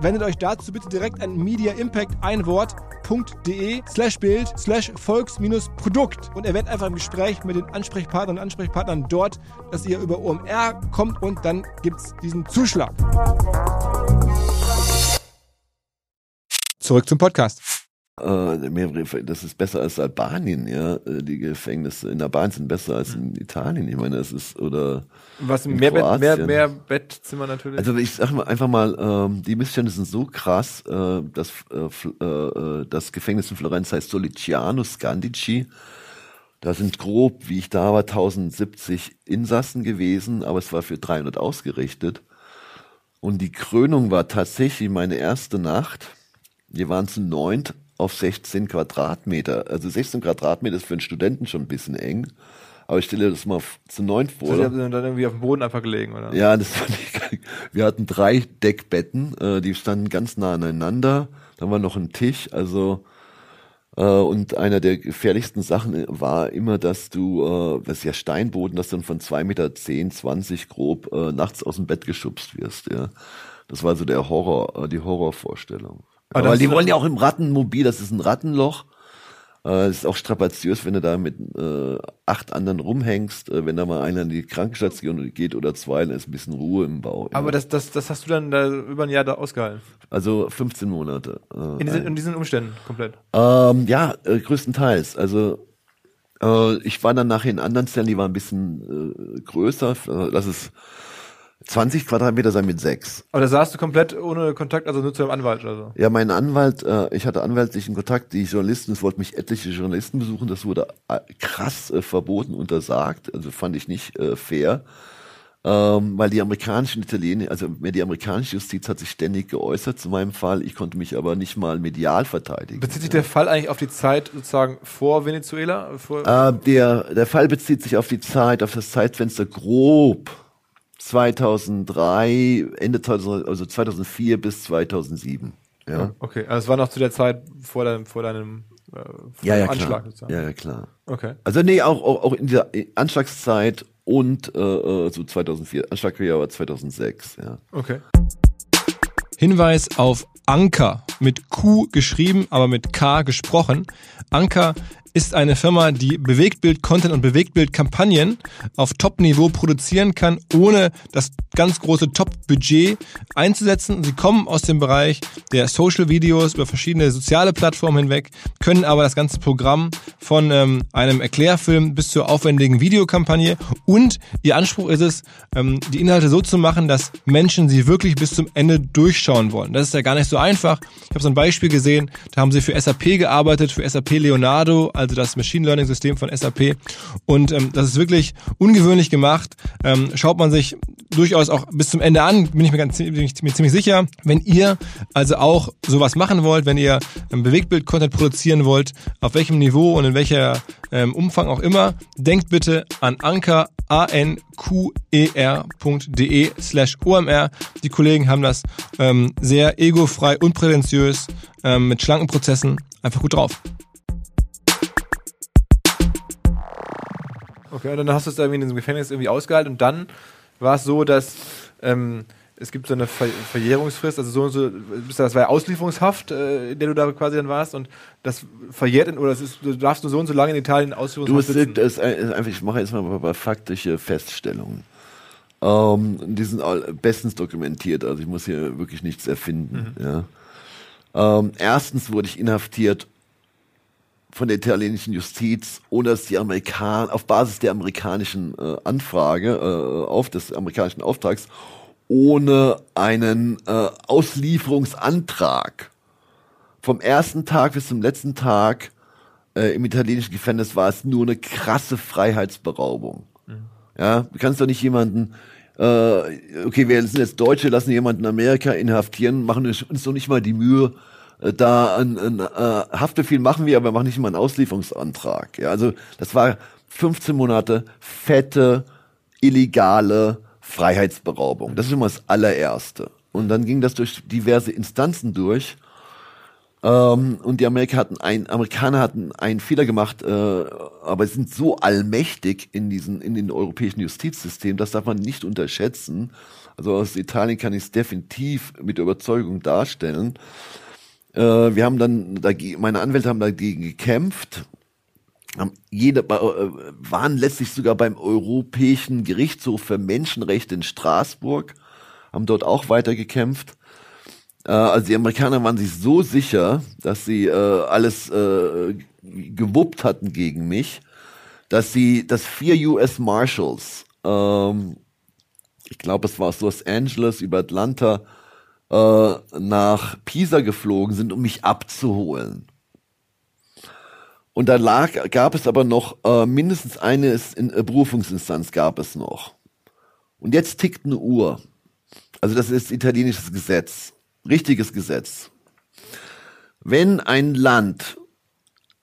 Wendet euch dazu bitte direkt an Media Impact ein Wort www.de slash Bild slash Volks-Produkt und erwähnt einfach im Gespräch mit den Ansprechpartnern und Ansprechpartnern dort, dass ihr über OMR kommt und dann gibt es diesen Zuschlag. Zurück zum Podcast. Äh, das ist besser als Albanien, ja. Äh, die Gefängnisse in Albanien sind besser als in Italien. Ich meine, das ist oder was mehr, Bett, mehr, mehr Bettzimmer natürlich. Also ich sag mal einfach mal, ähm, die Missstände sind so krass, äh, dass äh, äh, das Gefängnis in Florenz heißt Soliciano Scandici. Da sind grob, wie ich da war, 1070 Insassen gewesen, aber es war für 300 ausgerichtet. Und die Krönung war tatsächlich meine erste Nacht. Wir waren zu neunt auf 16 Quadratmeter. Also 16 Quadratmeter ist für einen Studenten schon ein bisschen eng. Aber ich stelle das mal zu neun vor. Also, die haben dann irgendwie auf dem Boden einfach gelegen, oder? Ja, das fand ich Wir hatten drei Deckbetten, äh, die standen ganz nah aneinander. Dann war noch ein Tisch, also äh, und einer der gefährlichsten Sachen war immer, dass du, äh, das ist ja Steinboden, dass du dann von zwei Meter, zehn, zwanzig grob äh, nachts aus dem Bett geschubst wirst, ja. Das war so der Horror, äh, die Horrorvorstellung. Aber, Aber die wollen ja auch im Rattenmobil, das ist ein Rattenloch. Äh, es ist auch strapaziös, wenn du da mit äh, acht anderen rumhängst, äh, wenn da mal einer in die Krankenstation geht oder zwei, dann ist ein bisschen Ruhe im Bau. Aber ja. das, das, das hast du dann da über ein Jahr da ausgehalten? Also 15 Monate. Äh, in, diesen, in diesen Umständen komplett? Ähm, ja, äh, größtenteils. Also äh, ich war dann nachher in anderen Zellen, die waren ein bisschen größer. Lass es 20 Quadratmeter sein mit sechs. Aber da saßt du komplett ohne Kontakt, also nur zu einem Anwalt oder so? Ja, mein Anwalt, äh, ich hatte anwaltlichen Kontakt, die Journalisten, es wollten mich etliche Journalisten besuchen, das wurde äh, krass äh, verboten, untersagt, also fand ich nicht äh, fair. Ähm, weil die amerikanischen Italiener, also die amerikanische Justiz hat sich ständig geäußert zu meinem Fall. Ich konnte mich aber nicht mal medial verteidigen. Bezieht sich der Fall eigentlich auf die Zeit sozusagen vor Venezuela? Vor äh, der, der Fall bezieht sich auf die Zeit, auf das Zeitfenster grob 2003, Ende 2000, also 2004 bis 2007. Ja. Okay, also es war noch zu der Zeit vor deinem, vor deinem äh, vor ja, ja, Anschlag. Klar. Ja, ja, klar. Okay. Also nee, auch, auch, auch in dieser Anschlagszeit und äh, äh so 2004. Anschlagjahr war 2006, ja. Okay. Hinweis auf Anker mit Q geschrieben, aber mit K gesprochen. Anker ist eine Firma, die Bewegtbild-Content und Bewegtbild-Kampagnen auf Top-Niveau produzieren kann, ohne das ganz große Top-Budget einzusetzen. Sie kommen aus dem Bereich der Social-Videos über verschiedene soziale Plattformen hinweg, können aber das ganze Programm von ähm, einem Erklärfilm bis zur aufwendigen Videokampagne und ihr Anspruch ist es, ähm, die Inhalte so zu machen, dass Menschen sie wirklich bis zum Ende durchschauen wollen. Das ist ja gar nicht so einfach. Ich habe so ein Beispiel gesehen, da haben sie für SAP gearbeitet, für SAP Leonardo, also das Machine Learning System von SAP. Und ähm, das ist wirklich ungewöhnlich gemacht. Ähm, schaut man sich durchaus auch bis zum Ende an, bin ich mir ganz bin ich mir ziemlich sicher. Wenn ihr also auch sowas machen wollt, wenn ihr ähm, Bewegtbild-Content produzieren wollt, auf welchem Niveau und in welcher ähm, Umfang auch immer, denkt bitte an Anker anqer.de slash omr. Die Kollegen haben das ähm, sehr egofrei und prätentiös ähm, mit schlanken Prozessen einfach gut drauf. Okay, und dann hast du es irgendwie in diesem Gefängnis irgendwie ausgehalten und dann war es so, dass ähm, es gibt so eine Ver Verjährungsfrist, also so und so, das war ja Auslieferungshaft, äh, in der du da quasi dann warst und das verjährt in, oder ist, du darfst nur so und so lange in Italien Auslieferungshaft du, sitzen. Du, ist einfach, ich mache jetzt mal ein paar faktische Feststellungen. Ähm, die sind bestens dokumentiert, also ich muss hier wirklich nichts erfinden. Mhm. Ja. Ähm, erstens wurde ich inhaftiert von der italienischen Justiz, ohne dass die Amerikaner, auf Basis der amerikanischen äh, Anfrage, äh, auf des amerikanischen Auftrags, ohne einen äh, Auslieferungsantrag. Vom ersten Tag bis zum letzten Tag äh, im italienischen Gefängnis war es nur eine krasse Freiheitsberaubung. Mhm. Ja, du kannst doch nicht jemanden, äh, okay, wir sind jetzt Deutsche, lassen jemanden in Amerika inhaftieren, machen uns doch nicht mal die Mühe, da ein, ein äh, Haftbefehl machen wir, aber wir machen nicht mal einen Auslieferungsantrag. Ja, also das war 15 Monate fette, illegale Freiheitsberaubung. Das ist immer das allererste. Und dann ging das durch diverse Instanzen durch. Ähm, und die Amerikaner hatten, ein, Amerikaner hatten einen Fehler gemacht, äh, aber sind so allmächtig in diesen, in den europäischen Justizsystem, das darf man nicht unterschätzen. Also aus Italien kann ich es definitiv mit Überzeugung darstellen. Äh, wir haben dann, meine Anwälte haben dagegen gekämpft, haben äh, waren letztlich sogar beim Europäischen Gerichtshof für Menschenrechte in Straßburg, haben dort auch weiter gekämpft. Äh, also die Amerikaner waren sich so sicher, dass sie äh, alles gewuppt hatten gegen mich, dass sie, dass vier US Marshals, ähm, ich glaube es war aus Los Angeles über Atlanta, äh, nach Pisa geflogen sind, um mich abzuholen. Und da lag, gab es aber noch äh, mindestens eine in, äh, Berufungsinstanz gab es noch. Und jetzt tickt eine Uhr. Also das ist italienisches Gesetz, richtiges Gesetz. Wenn ein Land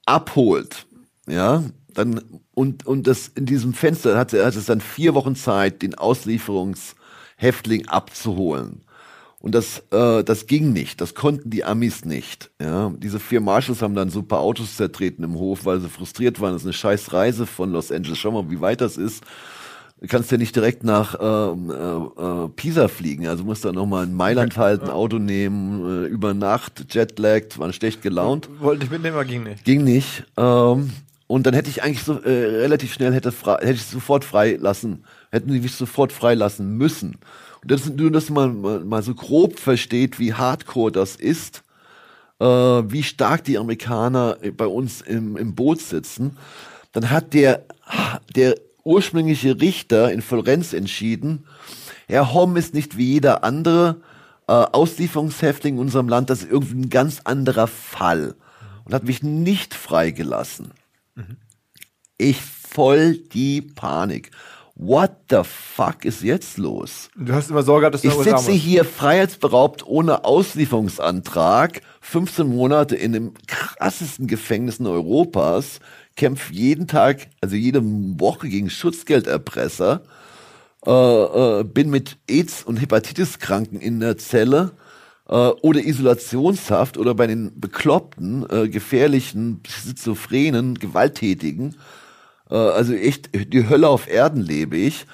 abholt, ja, dann und und das in diesem Fenster hat, hat es dann vier Wochen Zeit, den Auslieferungshäftling abzuholen. Und das, äh, das ging nicht. Das konnten die Amis nicht. Ja, diese vier Marshals haben dann super Autos zertreten im Hof, weil sie frustriert waren. Das ist eine scheiß Reise von Los Angeles. Schau mal, wie weit das ist. Du kannst ja nicht direkt nach ähm, äh, äh, Pisa fliegen. Also musst du nochmal in Mailand halt ein Auto nehmen, äh, über Nacht, Jetlagged, waren schlecht gelaunt. Wollte ich mitnehmen, aber ging nicht. Ging nicht. Ähm, und dann hätte ich eigentlich so äh, relativ schnell hätte, hätte ich sofort freilassen, hätten die mich sofort freilassen müssen das, nur, dass man mal, mal so grob versteht, wie hardcore das ist, äh, wie stark die Amerikaner bei uns im, im Boot sitzen, dann hat der, der ursprüngliche Richter in Florenz entschieden, Herr Homm ist nicht wie jeder andere äh, Auslieferungshäftling in unserem Land, das ist irgendwie ein ganz anderer Fall und hat mich nicht freigelassen. Mhm. Ich voll die Panik what the fuck ist jetzt los? Du hast immer Sorge dass du Ich sitze hier freiheitsberaubt ohne Auslieferungsantrag, 15 Monate in dem krassesten Gefängnissen Europas, kämpfe jeden Tag, also jede Woche gegen Schutzgelderpresser, äh, äh, bin mit AIDS und Hepatitis-Kranken in der Zelle. Äh, oder Isolationshaft oder bei den bekloppten, äh, gefährlichen, schizophrenen, gewalttätigen also echt die Hölle auf Erden lebe ich.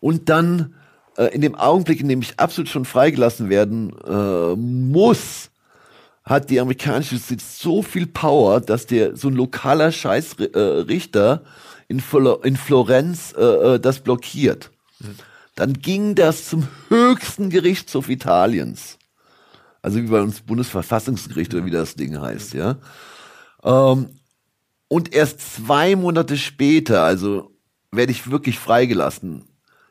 Und dann äh, in dem Augenblick, in dem ich absolut schon freigelassen werden äh, muss, hat die amerikanische Justiz so viel Power, dass der so ein lokaler Scheißrichter in, Flo in Florenz äh, äh, das blockiert. Mhm. Dann ging das zum höchsten Gerichtshof Italiens. Also wie bei uns Bundesverfassungsgericht oder wie das Ding heißt, ja. Ähm, und erst zwei Monate später, also werde ich wirklich freigelassen.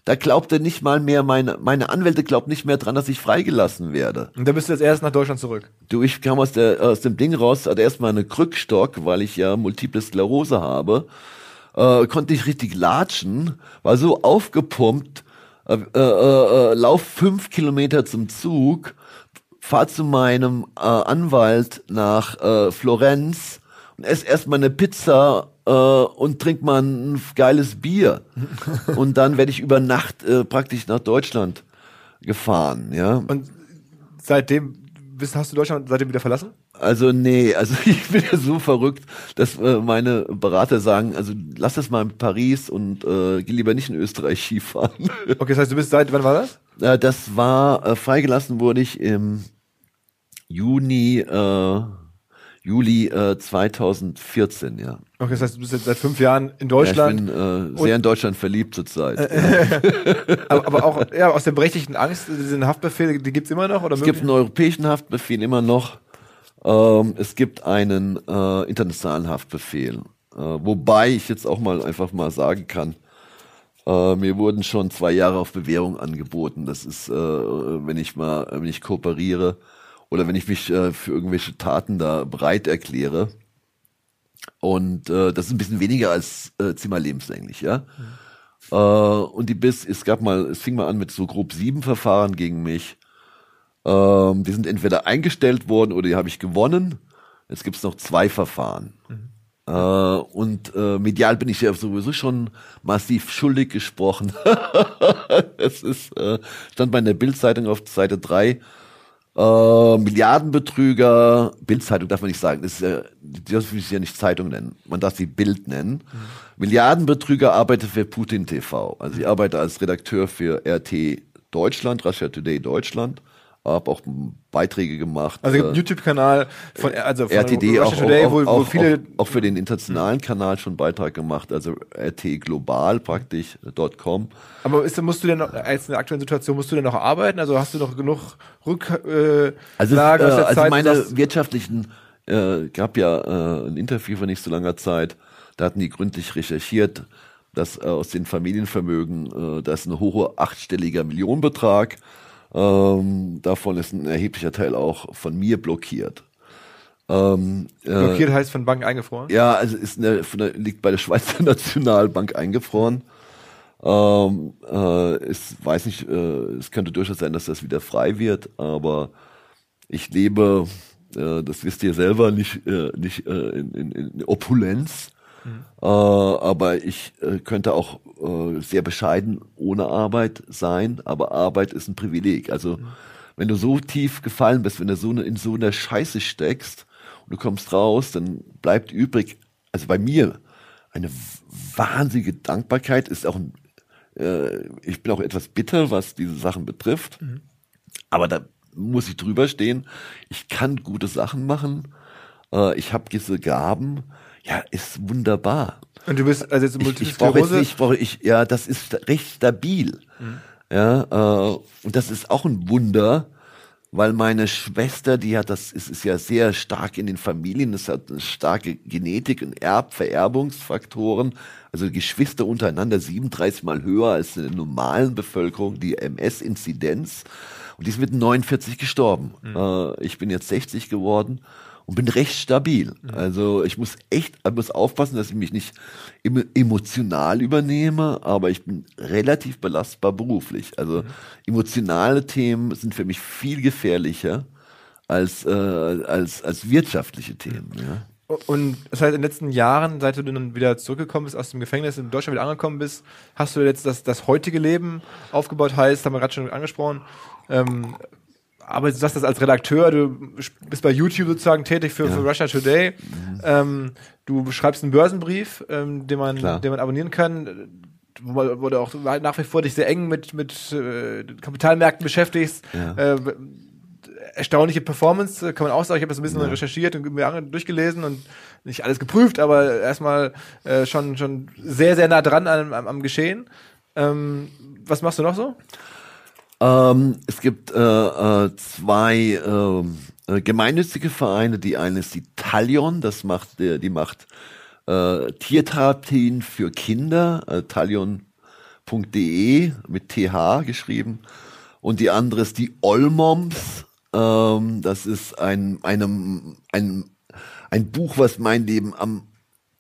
Da glaubt er nicht mal mehr, meine, meine Anwälte glaubt nicht mehr dran, dass ich freigelassen werde. Und dann bist du jetzt erst nach Deutschland zurück. Du, ich kam aus, der, aus dem Ding raus, hatte erstmal eine Krückstock, weil ich ja multiple Sklerose habe. Äh, konnte ich richtig latschen, war so aufgepumpt, äh, äh, äh, lauf fünf Kilometer zum Zug, fahr zu meinem äh, Anwalt nach äh, Florenz, esse erstmal eine Pizza äh, und trink mal ein geiles Bier. und dann werde ich über Nacht äh, praktisch nach Deutschland gefahren, ja. Und seitdem bist, hast du Deutschland seitdem wieder verlassen? Also nee, also ich bin ja so verrückt, dass äh, meine Berater sagen, also lass das mal in Paris und äh, geh lieber nicht in Österreich Skifahren. Okay, das heißt, du bist seit, wann war das? Äh, das war, äh, freigelassen wurde ich im Juni, äh, Juli äh, 2014, ja. Okay, das heißt, du bist jetzt seit fünf Jahren in Deutschland. Ja, ich bin äh, sehr in Deutschland verliebt zurzeit. aber, aber, auch ja, aus der berechtigten Angst, diesen Haftbefehl, die gibt's immer noch? Oder es gibt einen europäischen Haftbefehl immer noch. Ähm, es gibt einen äh, internationalen Haftbefehl. Äh, wobei ich jetzt auch mal einfach mal sagen kann, äh, mir wurden schon zwei Jahre auf Bewährung angeboten. Das ist, äh, wenn ich mal, wenn ich kooperiere oder wenn ich mich äh, für irgendwelche Taten da bereit erkläre. Und äh, das ist ein bisschen weniger als äh, zehnmal lebenslänglich, ja. Mhm. Äh, und die bis, es gab mal, es fing mal an mit so grob sieben Verfahren gegen mich. Ähm, die sind entweder eingestellt worden oder die habe ich gewonnen. Jetzt gibt es noch zwei Verfahren. Mhm. Äh, und äh, medial bin ich ja sowieso schon massiv schuldig gesprochen. es ist, äh, stand bei der Bildzeitung auf Seite 3. Äh, Milliardenbetrüger, Bildzeitung darf man nicht sagen, das ist ja, das will ich ja nicht Zeitung nennen, man darf sie Bild nennen. Mhm. Milliardenbetrüger arbeitet für Putin TV. Also ich arbeite als Redakteur für RT Deutschland, Russia Today Deutschland habe auch Beiträge gemacht. Also äh, YouTube-Kanal von also von RTD auch, Today, auch, wo, auch, wo viele auch, auch, für den internationalen Kanal schon Beitrag gemacht, also RT Global praktisch .com. Aber ist, musst du denn noch, als in der aktuellen Situation musst du denn noch arbeiten? Also hast du noch genug Rücklagen? Äh, also, äh, also meine wirtschaftlichen äh, gab ja äh, ein Interview vor nicht so langer Zeit. Da hatten die gründlich recherchiert, dass äh, aus den Familienvermögen äh, das ein hoher achtstelliger Millionenbetrag ähm, davon ist ein erheblicher Teil auch von mir blockiert. Ähm, äh, blockiert äh, heißt von Bank eingefroren? Ja, also ist eine, der, liegt bei der Schweizer Nationalbank eingefroren. Ähm, äh, es weiß nicht, äh, es könnte durchaus sein, dass das wieder frei wird, aber ich lebe, äh, das wisst ihr selber, nicht, äh, nicht äh, in, in, in Opulenz. Mhm. Äh, aber ich äh, könnte auch äh, sehr bescheiden ohne Arbeit sein, aber Arbeit ist ein Privileg. Also mhm. wenn du so tief gefallen bist, wenn du so ne, in so einer Scheiße steckst und du kommst raus, dann bleibt übrig, also bei mir, eine wahnsinnige Dankbarkeit ist auch ein, äh, ich bin auch etwas bitter, was diese Sachen betrifft, mhm. aber da muss ich drüber stehen. Ich kann gute Sachen machen. Äh, ich habe diese Gaben ja, ist wunderbar. Und du bist also jetzt Multiple ich, ich brauche jetzt nicht, brauche ich, ja, das ist recht stabil. Mhm. Ja, äh, und das ist auch ein Wunder, weil meine Schwester, die hat das, es ist ja sehr stark in den Familien, es hat eine starke Genetik und Erb, Vererbungsfaktoren, also Geschwister untereinander 37 mal höher als in der normalen Bevölkerung, die MS-Inzidenz. Und die ist mit 49 gestorben. Mhm. Äh, ich bin jetzt 60 geworden und bin recht stabil. Also ich muss echt, ich muss aufpassen, dass ich mich nicht emotional übernehme, aber ich bin relativ belastbar beruflich. Also emotionale Themen sind für mich viel gefährlicher als, äh, als, als wirtschaftliche Themen. Ja. Und das heißt, in den letzten Jahren, seit du dann wieder zurückgekommen bist aus dem Gefängnis, in Deutschland wieder angekommen bist, hast du jetzt das, das heutige Leben aufgebaut, heißt, haben wir gerade schon angesprochen, ähm, aber du sagst das als Redakteur, du bist bei YouTube sozusagen tätig für, ja. für Russia Today. Mhm. Ähm, du schreibst einen Börsenbrief, ähm, den, man, den man abonnieren kann, wo, wo du auch nach wie vor dich sehr eng mit, mit äh, Kapitalmärkten beschäftigst. Ja. Äh, erstaunliche Performance, kann man auch sagen. Ich habe das ein bisschen ja. recherchiert und mir durchgelesen und nicht alles geprüft, aber erstmal äh, schon, schon sehr, sehr nah dran am, am Geschehen. Ähm, was machst du noch so? Ähm, es gibt äh, äh, zwei ähm, äh, gemeinnützige Vereine. Die eine ist die Talion, das macht, äh, die macht äh, Tiertherapien für Kinder, äh, talion.de mit TH geschrieben. Und die andere ist die Olmoms. Ähm, das ist ein, einem, ein, ein Buch, was mein Leben am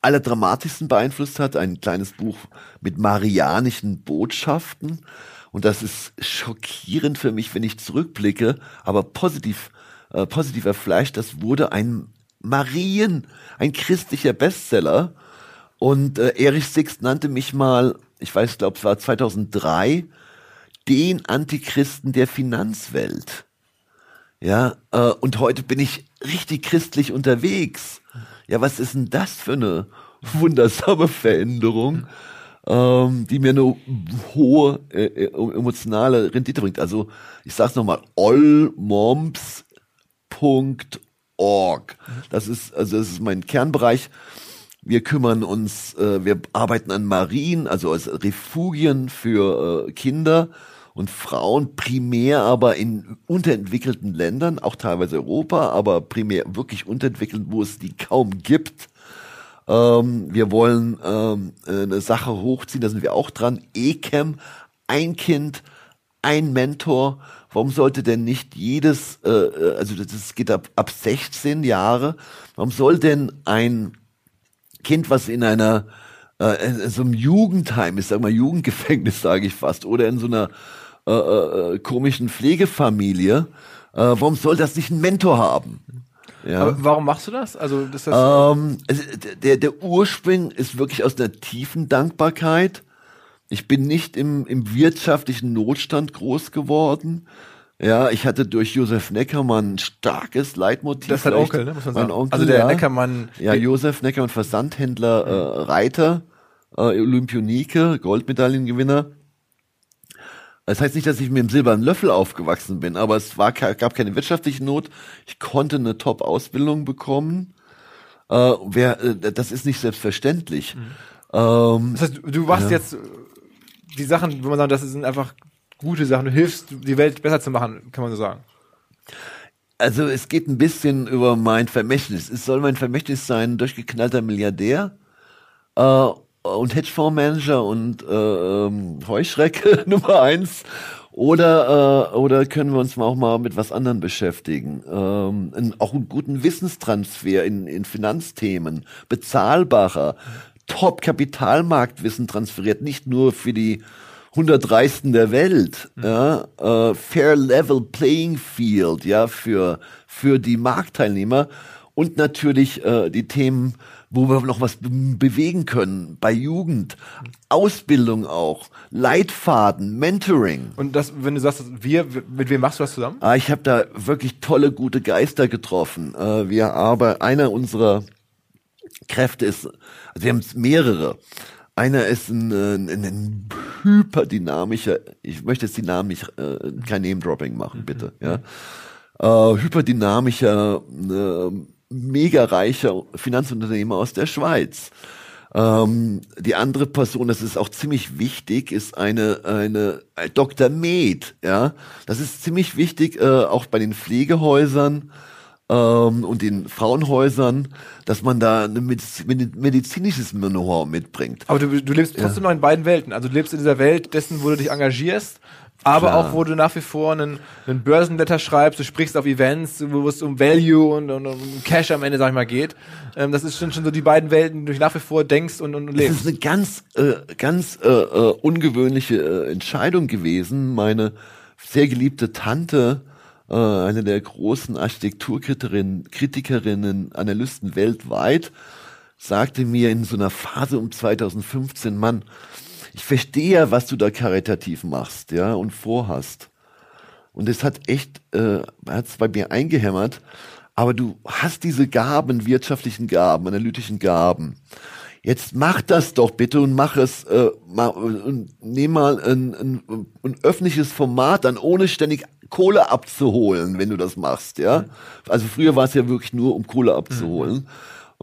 allerdramatischsten beeinflusst hat. Ein kleines Buch mit marianischen Botschaften. Und das ist schockierend für mich, wenn ich zurückblicke, aber positiv, äh, positiv erfleischt, das wurde ein Marien, ein christlicher Bestseller. Und äh, Erich Sixt nannte mich mal, ich weiß, glaube es war 2003, den Antichristen der Finanzwelt. Ja, äh, und heute bin ich richtig christlich unterwegs. Ja, was ist denn das für eine wundersame Veränderung? Ähm, die mir eine hohe äh, äh emotionale Rendite bringt. Also ich sag's nochmal, allmoms.org. Das ist, also das ist mein Kernbereich. Wir kümmern uns, äh, wir arbeiten an Marien, also als Refugien für äh, Kinder und Frauen, primär aber in unterentwickelten Ländern, auch teilweise Europa, aber primär wirklich unterentwickelt, wo es die kaum gibt. Ähm, wir wollen ähm, eine Sache hochziehen, da sind wir auch dran. ECAM, ein Kind, ein Mentor. Warum sollte denn nicht jedes, äh, äh also das geht ab, ab 16 Jahre, warum soll denn ein Kind, was in einer äh, in so einem Jugendheim ist, sag mal Jugendgefängnis, sage ich fast, oder in so einer äh, äh, komischen Pflegefamilie, äh, warum soll das nicht einen Mentor haben? Ja. Aber warum machst du das? Also, das, ähm, der, der Ursprung ist wirklich aus einer tiefen Dankbarkeit. Ich bin nicht im, im wirtschaftlichen Notstand groß geworden. Ja, ich hatte durch Josef Neckermann ein starkes Leitmotiv. Das ist dein Onkel, ne? Muss man sagen. Onkel, also der ja. Neckermann. Ja, Josef Neckermann, Versandhändler, äh, Reiter, äh, Olympionike, Goldmedaillengewinner. Das heißt nicht, dass ich mit dem silbernen Löffel aufgewachsen bin, aber es war, gab keine wirtschaftliche Not. Ich konnte eine Top-Ausbildung bekommen. Äh, wer, äh, das ist nicht selbstverständlich. Mhm. Ähm, das heißt, du machst ja. jetzt die Sachen, wo man sagt, das sind einfach gute Sachen. Du hilfst, die Welt besser zu machen, kann man so sagen. Also es geht ein bisschen über mein Vermächtnis. Es soll mein Vermächtnis sein, durchgeknallter Milliardär. Äh, und Hedgefondsmanager und äh, ähm, Heuschrecke Nummer eins. Oder äh, oder können wir uns mal auch mal mit was anderem beschäftigen? Ähm, ein, auch einen guten Wissenstransfer in, in Finanzthemen. Bezahlbarer Top Kapitalmarktwissen transferiert nicht nur für die 100 Reichsten der Welt mhm. ja äh, fair level playing field ja für für die Marktteilnehmer. Und natürlich äh, die Themen wo wir noch was bewegen können, bei Jugend, Ausbildung auch, Leitfaden, Mentoring. Und das, wenn du sagst, wir, mit wem machst du das zusammen? Ah, ich habe da wirklich tolle, gute Geister getroffen. Äh, wir aber einer unserer Kräfte ist, also wir haben mehrere. Einer ist ein, ein, ein hyperdynamischer, ich möchte jetzt die Namen nicht, äh, kein Name-Dropping machen, bitte, ja. Äh, hyperdynamischer, äh, mega reicher Finanzunternehmer aus der Schweiz. Ähm, die andere Person, das ist auch ziemlich wichtig, ist eine, eine Dr. Med, ja. Das ist ziemlich wichtig, äh, auch bei den Pflegehäusern ähm, und den Frauenhäusern, dass man da ein medizinisches Know-how mitbringt. Aber du, du lebst trotzdem ja. noch in beiden Welten. Also du lebst in dieser Welt dessen, wo du dich engagierst aber Klar. auch, wo du nach wie vor einen, einen Börsenletter schreibst, du sprichst auf Events, wo es um Value und, und, um Cash am Ende, sag ich mal, geht. Ähm, das ist schon, schon so die beiden Welten, die du nach wie vor denkst und, und, und lebst. Das ist eine ganz, äh, ganz äh, äh, ungewöhnliche äh, Entscheidung gewesen. Meine sehr geliebte Tante, äh, eine der großen Architekturkritikerinnen, Kritikerinnen, Analysten weltweit, sagte mir in so einer Phase um 2015, Mann, ich verstehe ja, was du da karitativ machst, ja, und vorhast. Und es hat echt, äh, hat es bei mir eingehämmert. Aber du hast diese Gaben, wirtschaftlichen Gaben, analytischen Gaben. Jetzt mach das doch bitte und mach es, äh, mal, und nimm mal ein, ein, ein öffentliches Format an, ohne ständig Kohle abzuholen, wenn du das machst, ja. Also früher war es ja wirklich nur, um Kohle abzuholen. Mhm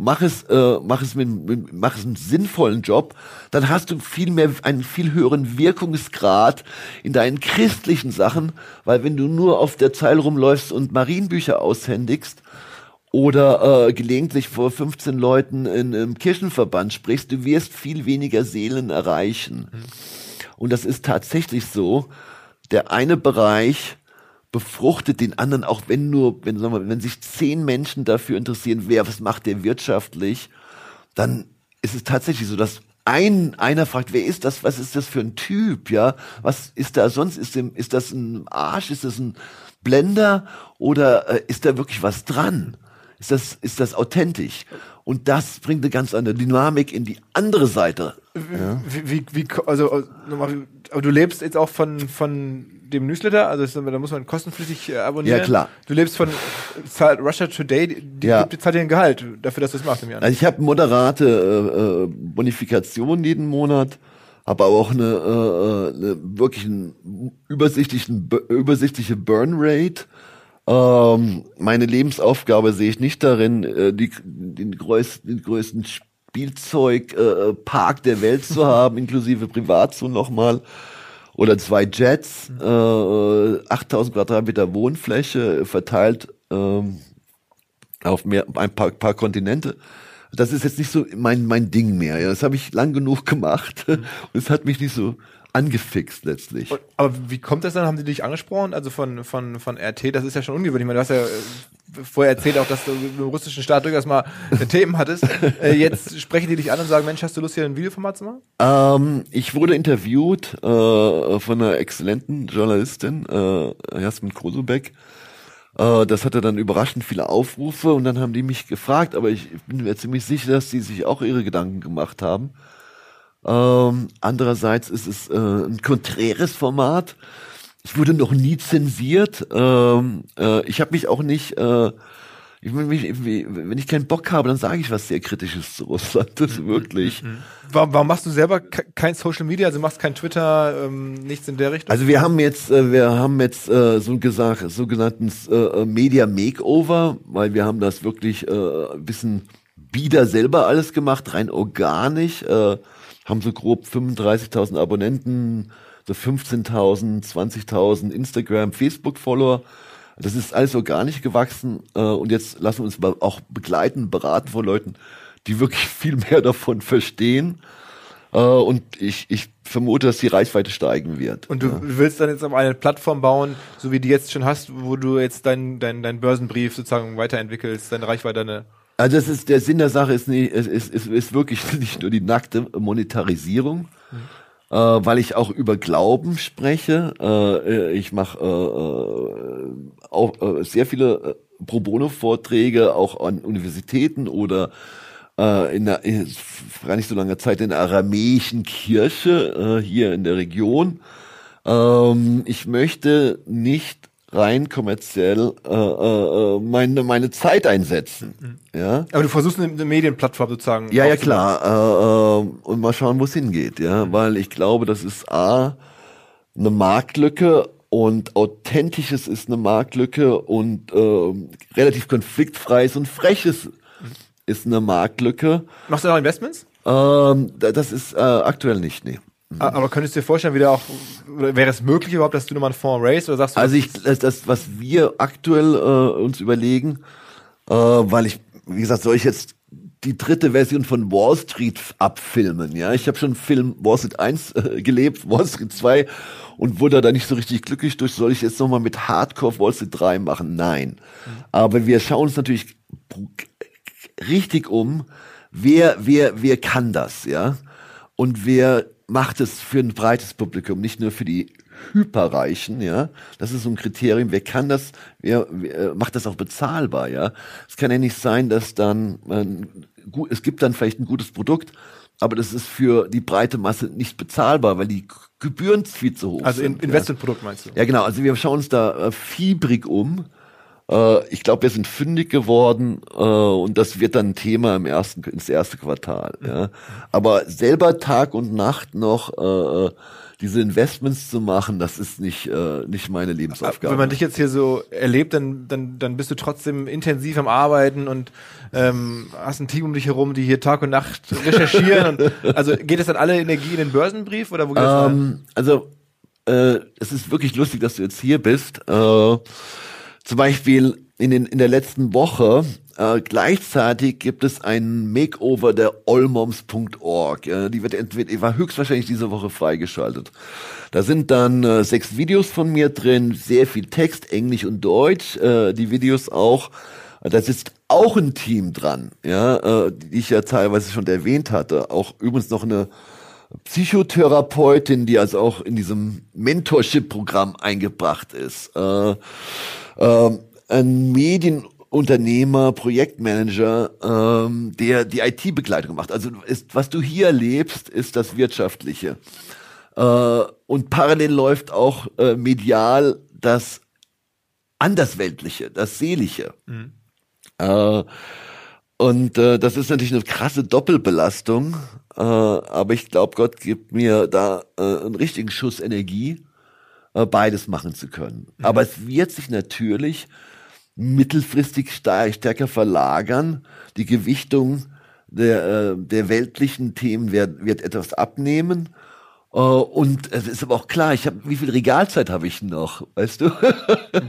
mach es, äh, mach es mit, mit, mach es einen sinnvollen Job, dann hast du viel mehr, einen viel höheren Wirkungsgrad in deinen christlichen Sachen, weil wenn du nur auf der Zeile rumläufst und Marienbücher aushändigst oder äh, gelegentlich vor 15 Leuten in einem Kirchenverband sprichst, du wirst viel weniger Seelen erreichen. Mhm. Und das ist tatsächlich so. Der eine Bereich, befruchtet den anderen, auch wenn nur, wenn, sagen wir, wenn sich zehn Menschen dafür interessieren, wer, was macht der wirtschaftlich, dann ist es tatsächlich so, dass ein, einer fragt, wer ist das, was ist das für ein Typ, ja, was ist da sonst, ist, dem, ist das ein Arsch, ist das ein Blender? Oder äh, ist da wirklich was dran? Ist das, ist das authentisch? Und das bringt eine ganz andere Dynamik in die andere Seite. Ja. Wie, wie, wie, also, aber du lebst jetzt auch von, von dem Newsletter, also da muss man kostenpflichtig äh, abonnieren. Ja, klar. Du lebst von zahlt Russia Today, die, ja. die zahlt dir ein Gehalt dafür, dass du es machst im Jahr. Also ich habe moderate äh, äh, Bonifikation jeden Monat. habe aber auch eine, äh, eine wirklich einen übersichtlichen, übersichtliche Burn Rate. Ähm, meine Lebensaufgabe sehe ich nicht darin, äh, die, den, größten, den größten Spielzeugpark äh, der Welt zu haben, inklusive Privatzone nochmal. Oder zwei Jets, äh, 8000 Quadratmeter Wohnfläche verteilt ähm, auf mehr, ein paar, paar Kontinente das ist jetzt nicht so mein, mein Ding mehr. Ja. Das habe ich lang genug gemacht und es hat mich nicht so angefixt letztlich. Und, aber wie kommt das dann? Haben die dich angesprochen? Also von, von, von RT, das ist ja schon ungewöhnlich. meine, du hast ja äh, vorher erzählt auch, dass du im russischen Staat durchaus mal Themen hattest. Äh, jetzt sprechen die dich an und sagen, Mensch, hast du Lust, hier ein Videoformat zu machen? Ähm, ich wurde interviewt äh, von einer exzellenten Journalistin, äh, Jasmin Krosubek. Äh, das hatte dann überraschend viele Aufrufe und dann haben die mich gefragt, aber ich bin mir ziemlich sicher, dass die sich auch ihre Gedanken gemacht haben. Ähm, andererseits ist es äh, ein konträres Format. Ich wurde noch nie zensiert. Ähm, äh, ich habe mich auch nicht äh, ich, wenn ich keinen Bock habe, dann sage ich was sehr Kritisches zu Russland. Das wirklich. Mhm. Warum, warum machst du selber kein Social Media? Also machst kein Twitter, ähm, nichts in der Richtung? Also wir haben jetzt, äh, wir haben jetzt äh, so gesagt, sogenannten äh, Media Makeover, weil wir haben das wirklich äh, ein bisschen bieder selber alles gemacht, rein organisch. Äh, haben so grob 35.000 Abonnenten, so 15.000, 20.000 Instagram, Facebook-Follower das ist alles organisch gewachsen äh, und jetzt lassen wir uns auch begleiten, beraten von Leuten, die wirklich viel mehr davon verstehen. Uh, und ich, ich vermute, dass die Reichweite steigen wird. Und du ja. willst dann jetzt auf eine Plattform bauen, so wie die jetzt schon hast, wo du jetzt deinen dein, dein Börsenbrief sozusagen weiterentwickelst, deine Reichweite, deine also das ist der Sinn der Sache ist nicht, ist, ist, ist, ist wirklich nicht nur die nackte Monetarisierung, mhm äh, weil ich auch über Glauben spreche. Äh, ich mache äh, äh, auch äh, sehr viele äh, Pro Bono-Vorträge auch an Universitäten oder äh, in der in, gar nicht so langer Zeit in der aramäischen Kirche äh, hier in der Region. Ähm, ich möchte nicht rein kommerziell äh, äh, meine meine Zeit einsetzen. Mhm. Ja. Aber du versuchst eine, Medienplattform sozusagen. Ja, ja klar. Äh, äh, und mal schauen, wo es hingeht. Ja, mhm. weil ich glaube, das ist a eine Marktlücke und authentisches ist eine Marktlücke und äh, relativ konfliktfreies und freches mhm. ist eine Marktlücke. Machst du noch Investments? Ähm, das ist äh, aktuell nicht, nee. Aber könntest du dir vorstellen, wieder auch, wäre es möglich überhaupt, dass du nochmal einen Fonds raise oder sagst du? Also ich, das, das was wir aktuell äh, uns überlegen, äh, weil ich, wie gesagt, soll ich jetzt die dritte Version von Wall Street abfilmen, ja? Ich habe schon Film Wall Street 1 äh, gelebt, Wall Street 2 und wurde da nicht so richtig glücklich durch. Soll ich jetzt nochmal mit Hardcore Wall Street 3 machen? Nein. Mhm. Aber wir schauen uns natürlich richtig um, wer, wer, wer kann das, ja? Und wer macht es für ein breites Publikum, nicht nur für die Hyperreichen, ja. Das ist so ein Kriterium. Wer kann das? Wer, wer macht das auch bezahlbar, ja? Es kann ja nicht sein, dass dann man, gut, es gibt dann vielleicht ein gutes Produkt, aber das ist für die breite Masse nicht bezahlbar, weil die Gebühren viel zu hoch also sind. Also Investmentprodukt meinst du? Ja, genau. Also wir schauen uns da äh, fiebrig um äh, ich glaube, wir sind fündig geworden äh, und das wird dann ein Thema im ersten, ins erste Quartal. Ja. Aber selber Tag und Nacht noch äh, diese Investments zu machen, das ist nicht äh, nicht meine Lebensaufgabe. Wenn man dich jetzt hier so erlebt, dann dann dann bist du trotzdem intensiv am Arbeiten und ähm, hast ein Team um dich herum, die hier Tag und Nacht recherchieren. und, also geht es dann alle Energie in den Börsenbrief oder wo geht es ähm, Also äh, es ist wirklich lustig, dass du jetzt hier bist. Äh, zum Beispiel in, den, in der letzten Woche äh, gleichzeitig gibt es ein Makeover der allmoms.org. Äh, die wird entweder, war höchstwahrscheinlich diese Woche freigeschaltet. Da sind dann äh, sechs Videos von mir drin, sehr viel Text, Englisch und Deutsch, äh, die Videos auch. Da sitzt auch ein Team dran, ja, äh, die ich ja teilweise schon erwähnt hatte. Auch übrigens noch eine Psychotherapeutin, die also auch in diesem Mentorship-Programm eingebracht ist. Äh, ähm, ein Medienunternehmer, Projektmanager, ähm, der die IT-Begleitung macht. Also ist, was du hier erlebst, ist das Wirtschaftliche. Äh, und parallel läuft auch äh, medial das Andersweltliche, das Seelische. Mhm. Äh, und äh, das ist natürlich eine krasse Doppelbelastung. Äh, aber ich glaube, Gott gibt mir da äh, einen richtigen Schuss Energie, äh, beides machen zu können. Mhm. Aber es wird sich natürlich mittelfristig stärker verlagern. Die Gewichtung der, äh, der weltlichen Themen wird, wird etwas abnehmen. Uh, und es ist aber auch klar, ich habe, wie viel Regalzeit habe ich noch, weißt du?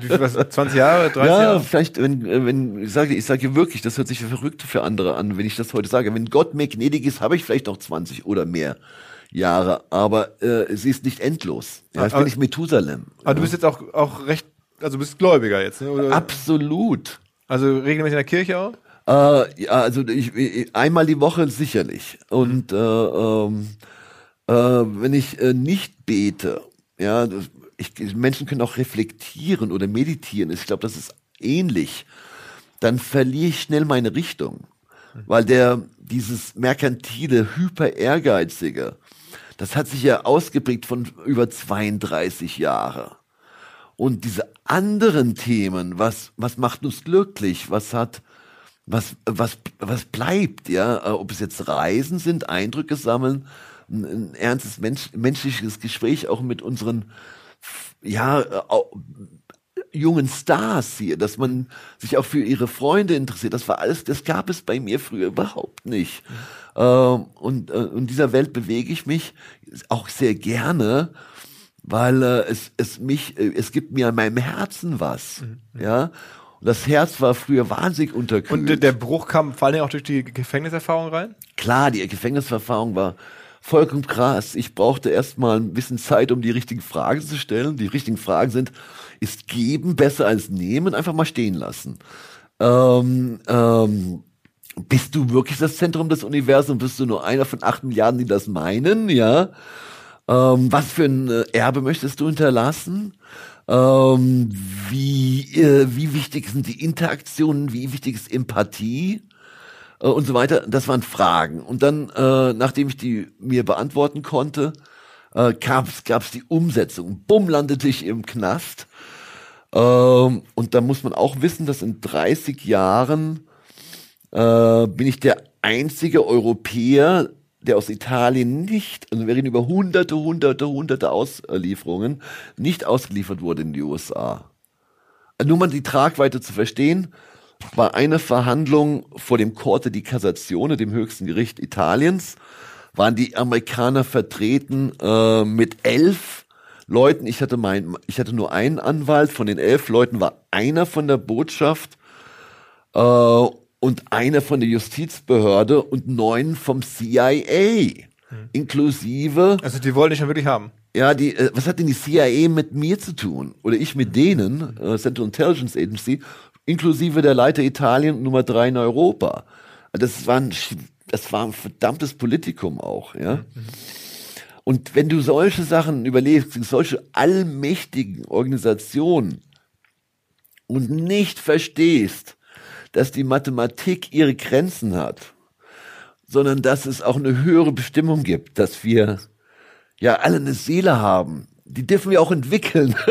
Wie viel, was, 20 Jahre, 30 ja, Jahre? vielleicht, wenn, wenn ich sage, ich sage wirklich, das hört sich verrückt für andere an, wenn ich das heute sage. Wenn Gott mir gnädig ist, habe ich vielleicht noch 20 oder mehr Jahre, aber äh, sie ist nicht endlos. Ja, jetzt aber, bin ich Methusalem. Aber ja. du bist jetzt auch, auch recht, also du bist Gläubiger jetzt, ne? Oder? Absolut. Also regelmäßig in der Kirche auch? Äh, ja, also ich, ich, einmal die Woche sicherlich. Und äh, ähm, äh, wenn ich äh, nicht bete, ja, ich, Menschen können auch reflektieren oder meditieren. Ich glaube, das ist ähnlich. Dann verliere ich schnell meine Richtung, weil der dieses merkantile, hyper ehrgeizige, das hat sich ja ausgeprägt von über 32 Jahre. Und diese anderen Themen, was, was macht uns glücklich, was hat, was, was, was bleibt, ja, äh, ob es jetzt Reisen sind, Eindrücke sammeln, ein, ein ernstes Mensch, menschliches Gespräch auch mit unseren, ja, äh, jungen Stars hier, dass man sich auch für ihre Freunde interessiert. Das war alles, das gab es bei mir früher überhaupt nicht. Ähm, und äh, in dieser Welt bewege ich mich auch sehr gerne, weil äh, es, es mich, äh, es gibt mir an meinem Herzen was. Mhm. Ja. Und das Herz war früher wahnsinnig unterkühlt. Und der Bruch kam vor allem auch durch die Gefängniserfahrung rein? Klar, die Gefängniserfahrung war vollkommen krass. Ich brauchte erstmal ein bisschen Zeit, um die richtigen Fragen zu stellen. Die richtigen Fragen sind, ist geben besser als nehmen? Einfach mal stehen lassen. Ähm, ähm, bist du wirklich das Zentrum des Universums? Bist du nur einer von acht Milliarden, die das meinen? Ja. Ähm, was für ein äh, Erbe möchtest du hinterlassen? Ähm, wie, äh, wie wichtig sind die Interaktionen? Wie wichtig ist Empathie? Äh, und so weiter. Das waren Fragen. Und dann, äh, nachdem ich die mir beantworten konnte, äh, gab's gab's die Umsetzung. Bumm, landete ich im Knast. Ähm, und da muss man auch wissen, dass in 30 Jahren äh, bin ich der einzige Europäer, der aus Italien nicht, also wir reden über hunderte, hunderte, hunderte Auslieferungen, nicht ausgeliefert wurde in die USA. Nur mal die Tragweite zu verstehen, war eine Verhandlung vor dem Corte di Cassazione, dem höchsten Gericht Italiens, waren die Amerikaner vertreten äh, mit elf Leuten. Ich hatte mein, ich hatte nur einen Anwalt. Von den elf Leuten war einer von der Botschaft äh, und einer von der Justizbehörde und neun vom CIA. Hm. Inklusive. Also die wollen dich ja wirklich haben. Ja, die, äh, was hat denn die CIA mit mir zu tun? Oder ich mit denen, äh, Central Intelligence Agency, inklusive der Leiter Italien Nummer drei in Europa. Das war ein, das war ein verdammtes Politikum auch, ja. Und wenn du solche Sachen überlegst, solche allmächtigen Organisationen und nicht verstehst, dass die Mathematik ihre Grenzen hat, sondern dass es auch eine höhere Bestimmung gibt, dass wir ja alle eine Seele haben, die dürfen wir auch entwickeln.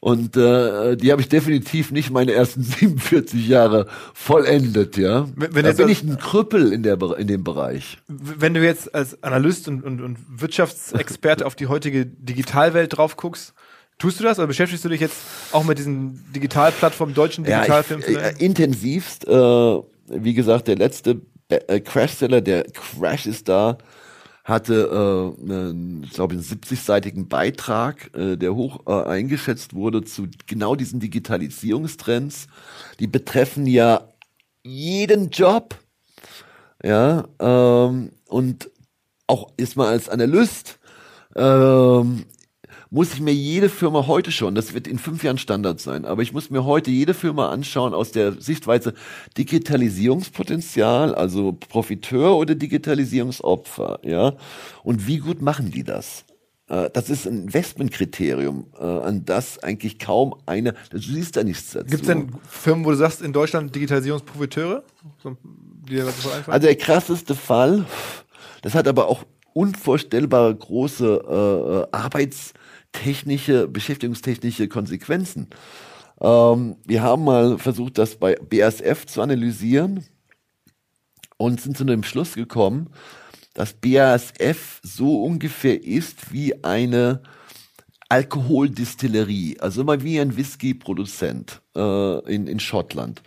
Und äh, die habe ich definitiv nicht meine ersten 47 Jahre vollendet, ja. Wenn, wenn da bin ich ein Krüppel in, der, in dem Bereich. Wenn du jetzt als Analyst und, und, und Wirtschaftsexperte auf die heutige Digitalwelt drauf guckst, Tust du das oder beschäftigst du dich jetzt auch mit diesen Digitalplattformen, deutschen Digitalfilmen? Ja, äh, intensivst. Äh, wie gesagt, der letzte äh, Crash-Seller, der Crash ist da, hatte, äh, einen, ich glaube, einen 70-seitigen Beitrag, äh, der hoch äh, eingeschätzt wurde zu genau diesen Digitalisierungstrends. Die betreffen ja jeden Job. Ja, ähm, und auch ist mal als Analyst ähm, muss ich mir jede Firma heute schon, das wird in fünf Jahren Standard sein, aber ich muss mir heute jede Firma anschauen aus der Sichtweise Digitalisierungspotenzial, also Profiteur oder Digitalisierungsopfer, ja. Und wie gut machen die das? Äh, das ist ein Investmentkriterium, äh, an das eigentlich kaum eine, du siehst da nichts dazu. Gibt es denn Firmen, wo du sagst, in Deutschland Digitalisierungsprofiteure? Also der krasseste Fall, das hat aber auch unvorstellbare große äh, Arbeits- technische, beschäftigungstechnische Konsequenzen. Ähm, wir haben mal versucht, das bei BASF zu analysieren. und sind zu dem Schluss gekommen, dass BASF so ungefähr ist wie eine Alkoholdistillerie, also mal wie ein Whisky-Produzent äh, in, in Schottland.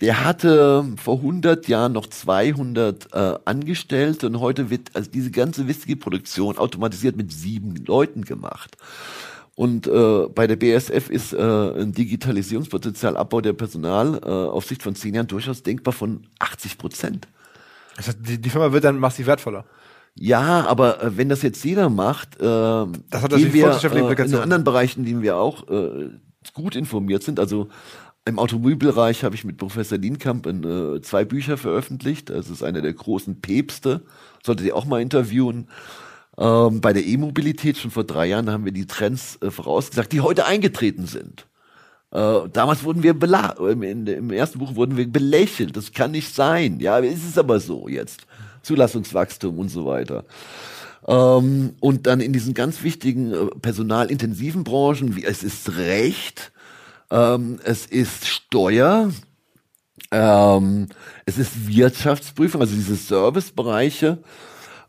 Der hatte vor 100 Jahren noch 200 äh, Angestellte und heute wird also diese ganze Whisky-Produktion automatisiert mit sieben Leuten gemacht. Und äh, bei der BSF ist äh, ein Digitalisierungspotenzial, Abbau der Personalaufsicht äh, von zehn Jahren durchaus denkbar von 80 Prozent. Das heißt, die, die Firma wird dann massiv wertvoller. Ja, aber äh, wenn das jetzt jeder macht, äh, das hat das wir, äh, in anderen Bereichen, in denen wir auch äh, gut informiert sind, also im Automobilbereich habe ich mit Professor Lienkamp in, äh, zwei Bücher veröffentlicht. Das ist einer der großen Päpste. Solltet ihr auch mal interviewen. Ähm, bei der E-Mobilität schon vor drei Jahren haben wir die Trends äh, vorausgesagt, die heute eingetreten sind. Äh, damals wurden wir bela im, im ersten Buch wurden wir belächelt. Das kann nicht sein. Ja, ist es aber so jetzt. Zulassungswachstum und so weiter. Ähm, und dann in diesen ganz wichtigen äh, personalintensiven Branchen, wie es ist Recht, ähm, es ist Steuer, ähm, es ist Wirtschaftsprüfung, also diese Servicebereiche.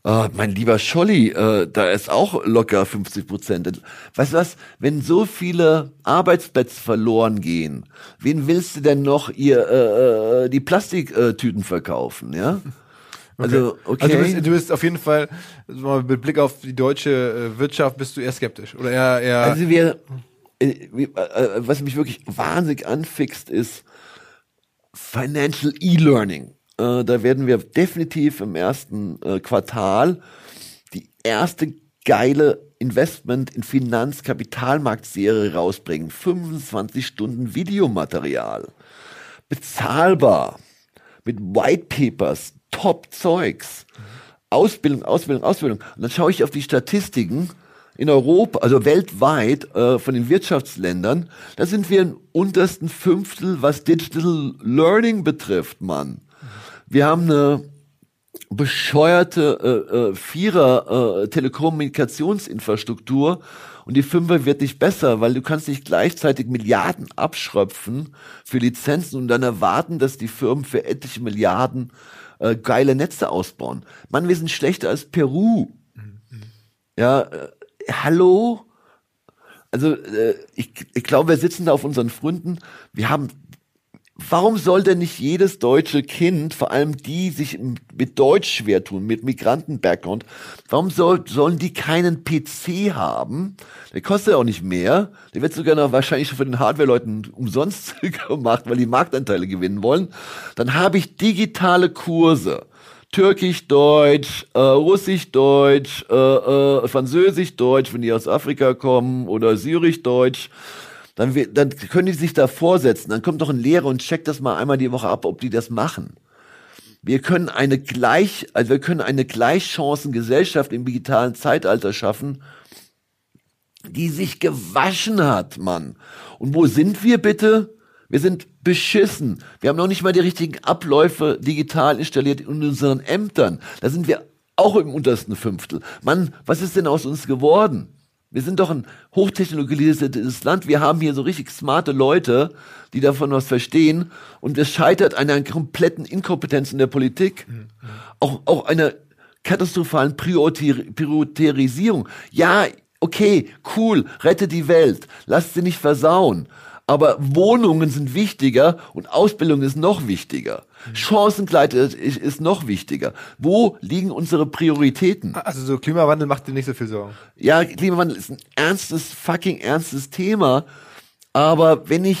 Äh, mein lieber Scholli, äh, da ist auch locker 50 Prozent. Weißt du was, wenn so viele Arbeitsplätze verloren gehen, wen willst du denn noch ihr äh, äh die Plastiktüten verkaufen, ja? Also, okay. Also du bist, du bist auf jeden Fall, mit Blick auf die deutsche äh, Wirtschaft, bist du eher skeptisch. Oder eher, eher Also wir, was mich wirklich wahnsinnig anfixt, ist Financial E-Learning. Da werden wir definitiv im ersten Quartal die erste geile Investment in Finanzkapitalmarktserie rausbringen. 25 Stunden Videomaterial. Bezahlbar. Mit White Papers, Top-Zeugs. Ausbildung, Ausbildung, Ausbildung. Und dann schaue ich auf die Statistiken in Europa, also weltweit äh, von den Wirtschaftsländern, da sind wir im untersten Fünftel, was Digital Learning betrifft, Mann. Wir haben eine bescheuerte äh, äh, Vierer äh, Telekommunikationsinfrastruktur und die Fünfer wird nicht besser, weil du kannst nicht gleichzeitig Milliarden abschröpfen für Lizenzen und dann erwarten, dass die Firmen für etliche Milliarden äh, geile Netze ausbauen. Mann, wir sind schlechter als Peru. Ja, äh, hallo? Also äh, ich, ich glaube, wir sitzen da auf unseren Fründen. Wir haben Warum soll denn nicht jedes deutsche Kind, vor allem die sich mit Deutsch schwer tun, mit Migranten-Background, warum soll, sollen die keinen PC haben? Der kostet ja auch nicht mehr. Der wird sogar noch wahrscheinlich schon von den Hardware-Leuten umsonst gemacht, weil die Marktanteile gewinnen wollen. Dann habe ich digitale Kurse. Türkisch-Deutsch, äh, Russisch-Deutsch, äh, äh, Französisch-Deutsch, wenn die aus Afrika kommen, oder Syrisch-Deutsch dann, dann können die sich da vorsetzen. Dann kommt doch ein Lehrer und checkt das mal einmal die Woche ab, ob die das machen. Wir können eine gleich, also wir können eine Gleichchancengesellschaft im digitalen Zeitalter schaffen, die sich gewaschen hat, Mann. Und wo sind wir bitte? Wir sind beschissen. Wir haben noch nicht mal die richtigen Abläufe digital installiert in unseren Ämtern. Da sind wir auch im untersten Fünftel. Mann, was ist denn aus uns geworden? Wir sind doch ein hochtechnologisiertes Land. Wir haben hier so richtig smarte Leute, die davon was verstehen. Und es scheitert an einer kompletten Inkompetenz in der Politik. Mhm. Auch, auch einer katastrophalen Priorisierung. Ja, okay, cool, rette die Welt. Lasst sie nicht versauen. Aber Wohnungen sind wichtiger und Ausbildung ist noch wichtiger. Chancengleichheit ist, ist noch wichtiger. Wo liegen unsere Prioritäten? Also so Klimawandel macht dir nicht so viel Sorgen. Ja, Klimawandel ist ein ernstes, fucking ernstes Thema. Aber wenn ich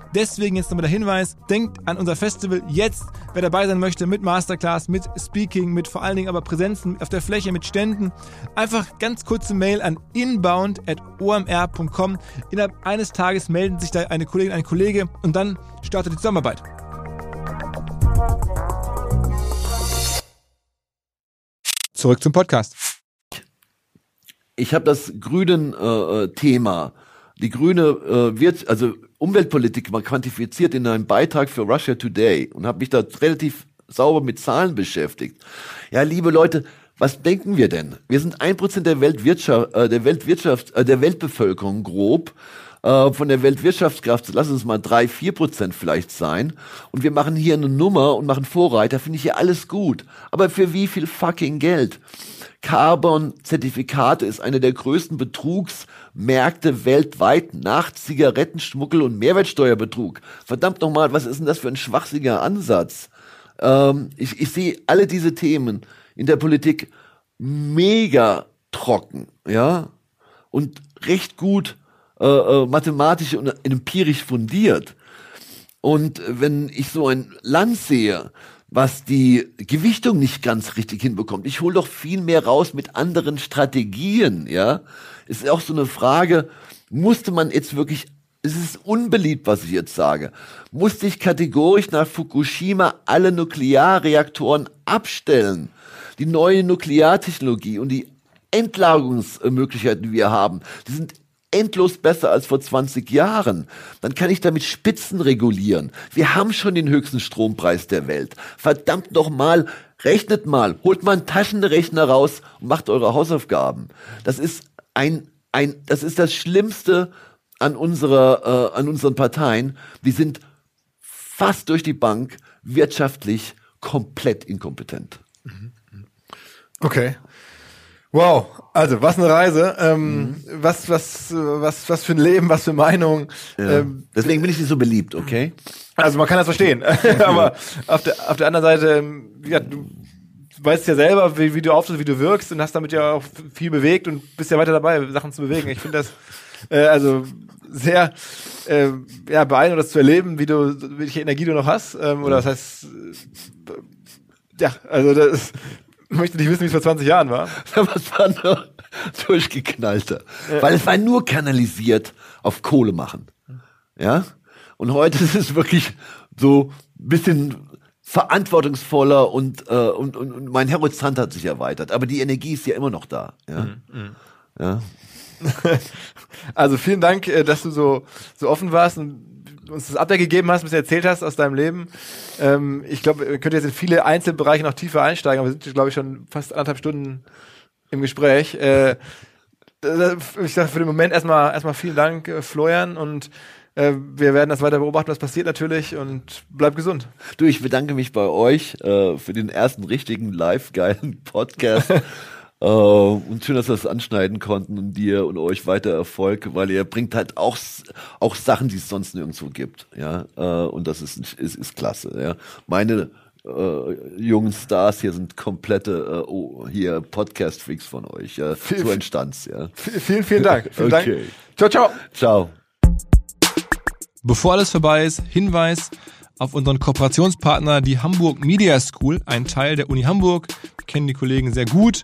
Deswegen jetzt nochmal der Hinweis, denkt an unser Festival jetzt, wer dabei sein möchte, mit Masterclass, mit Speaking, mit vor allen Dingen aber Präsenzen auf der Fläche, mit Ständen. Einfach ganz kurze Mail an inbound.omr.com. Innerhalb eines Tages melden sich da eine Kollegin, ein Kollege und dann startet die Zusammenarbeit. Zurück zum Podcast. Ich habe das Grünen-Thema, äh, die grüne äh, wird, also Umweltpolitik mal quantifiziert in einem Beitrag für Russia Today und habe mich da relativ sauber mit Zahlen beschäftigt. Ja, liebe Leute, was denken wir denn? Wir sind ein Prozent der Weltwirtschaft, äh, der Weltwirtschaft, äh, der Weltbevölkerung grob. Äh, von der Weltwirtschaftskraft, lass uns mal drei, vier Prozent vielleicht sein. Und wir machen hier eine Nummer und machen Vorreiter, finde ich ja alles gut. Aber für wie viel fucking Geld? Carbon-Zertifikate ist eine der größten Betrugsmärkte weltweit nach Zigarettenschmuggel und Mehrwertsteuerbetrug. Verdammt nochmal, was ist denn das für ein schwachsinniger Ansatz? Ähm, ich, ich sehe alle diese Themen in der Politik mega trocken, ja, und recht gut äh, äh, mathematisch und empirisch fundiert. Und wenn ich so ein Land sehe, was die Gewichtung nicht ganz richtig hinbekommt, ich hole doch viel mehr raus mit anderen Strategien, ja. Es ist auch so eine Frage, musste man jetzt wirklich es ist unbeliebt, was ich jetzt sage, musste ich kategorisch nach Fukushima alle Nuklearreaktoren abstellen. Die neue Nukleartechnologie und die Endlagerungsmöglichkeiten, die wir haben, die sind endlos besser als vor 20 Jahren. Dann kann ich damit Spitzen regulieren. Wir haben schon den höchsten Strompreis der Welt. Verdammt noch mal, rechnet mal, holt mal einen Taschenrechner raus und macht eure Hausaufgaben. Das ist ein, ein, das ist das Schlimmste an unserer, äh, an unseren Parteien. Wir sind fast durch die Bank wirtschaftlich komplett inkompetent. Okay. Wow, also was eine Reise, ähm, mhm. was was was was für ein Leben, was für Meinung. Ja. Ähm, Deswegen bin ich nicht so beliebt, okay? Also man kann das verstehen, aber auf der auf der anderen Seite, ähm, ja, du weißt ja selber, wie, wie du auftrittst, wie du wirkst und hast damit ja auch viel bewegt und bist ja weiter dabei, Sachen zu bewegen. Ich finde das äh, also sehr äh, ja beeindruckend, das zu erleben, wie du welche Energie du noch hast ähm, oder das heißt äh, ja, also das möchte nicht wissen, wie es vor 20 Jahren war. Was war nur durchgeknallter. Ja. Weil es war nur kanalisiert auf Kohle machen. Ja? Und heute ist es wirklich so ein bisschen verantwortungsvoller und, äh, und, und, und mein Horizont hat sich erweitert. Aber die Energie ist ja immer noch da. Ja. Mhm. mhm. ja. Also vielen Dank, äh, dass du so, so offen warst und uns das Update gegeben hast, was du erzählt hast aus deinem Leben. Ähm, ich glaube, wir könnten jetzt in viele Einzelbereiche noch tiefer einsteigen, aber wir sind, glaube ich, schon fast anderthalb Stunden im Gespräch. Äh, ich sage für den Moment erstmal erstmal vielen Dank, äh, Florian, und äh, wir werden das weiter beobachten, was passiert natürlich und bleib gesund. Du, ich bedanke mich bei euch äh, für den ersten richtigen live geilen Podcast. Äh, und schön, dass wir das anschneiden konnten und dir und euch weiter Erfolg, weil ihr bringt halt auch, auch Sachen, die es sonst nirgendwo gibt. Ja, äh, und das ist, ist, ist klasse. Ja, meine äh, jungen Stars hier sind komplette oh, hier Podcast-Freaks von euch. Ja, viel, so entstand's, ja. Vielen, vielen Dank. Vielen okay. Dank. Ciao, ciao. Ciao. Bevor alles vorbei ist, Hinweis auf unseren Kooperationspartner, die Hamburg Media School, ein Teil der Uni Hamburg. Wir kennen die Kollegen sehr gut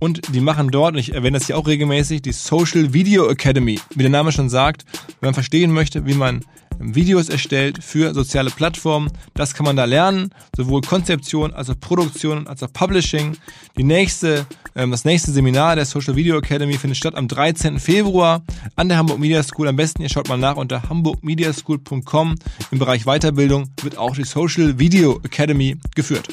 und die machen dort, und ich erwähne das hier auch regelmäßig, die Social Video Academy. Wie der Name schon sagt, wenn man verstehen möchte, wie man Videos erstellt für soziale Plattformen. Das kann man da lernen, sowohl Konzeption als auch Produktion als auch Publishing. Die nächste, ähm, das nächste Seminar der Social Video Academy findet statt am 13. Februar an der Hamburg Media School. Am besten ihr schaut mal nach unter hamburgmediaschool.com. Im Bereich Weiterbildung wird auch die Social Video Academy geführt.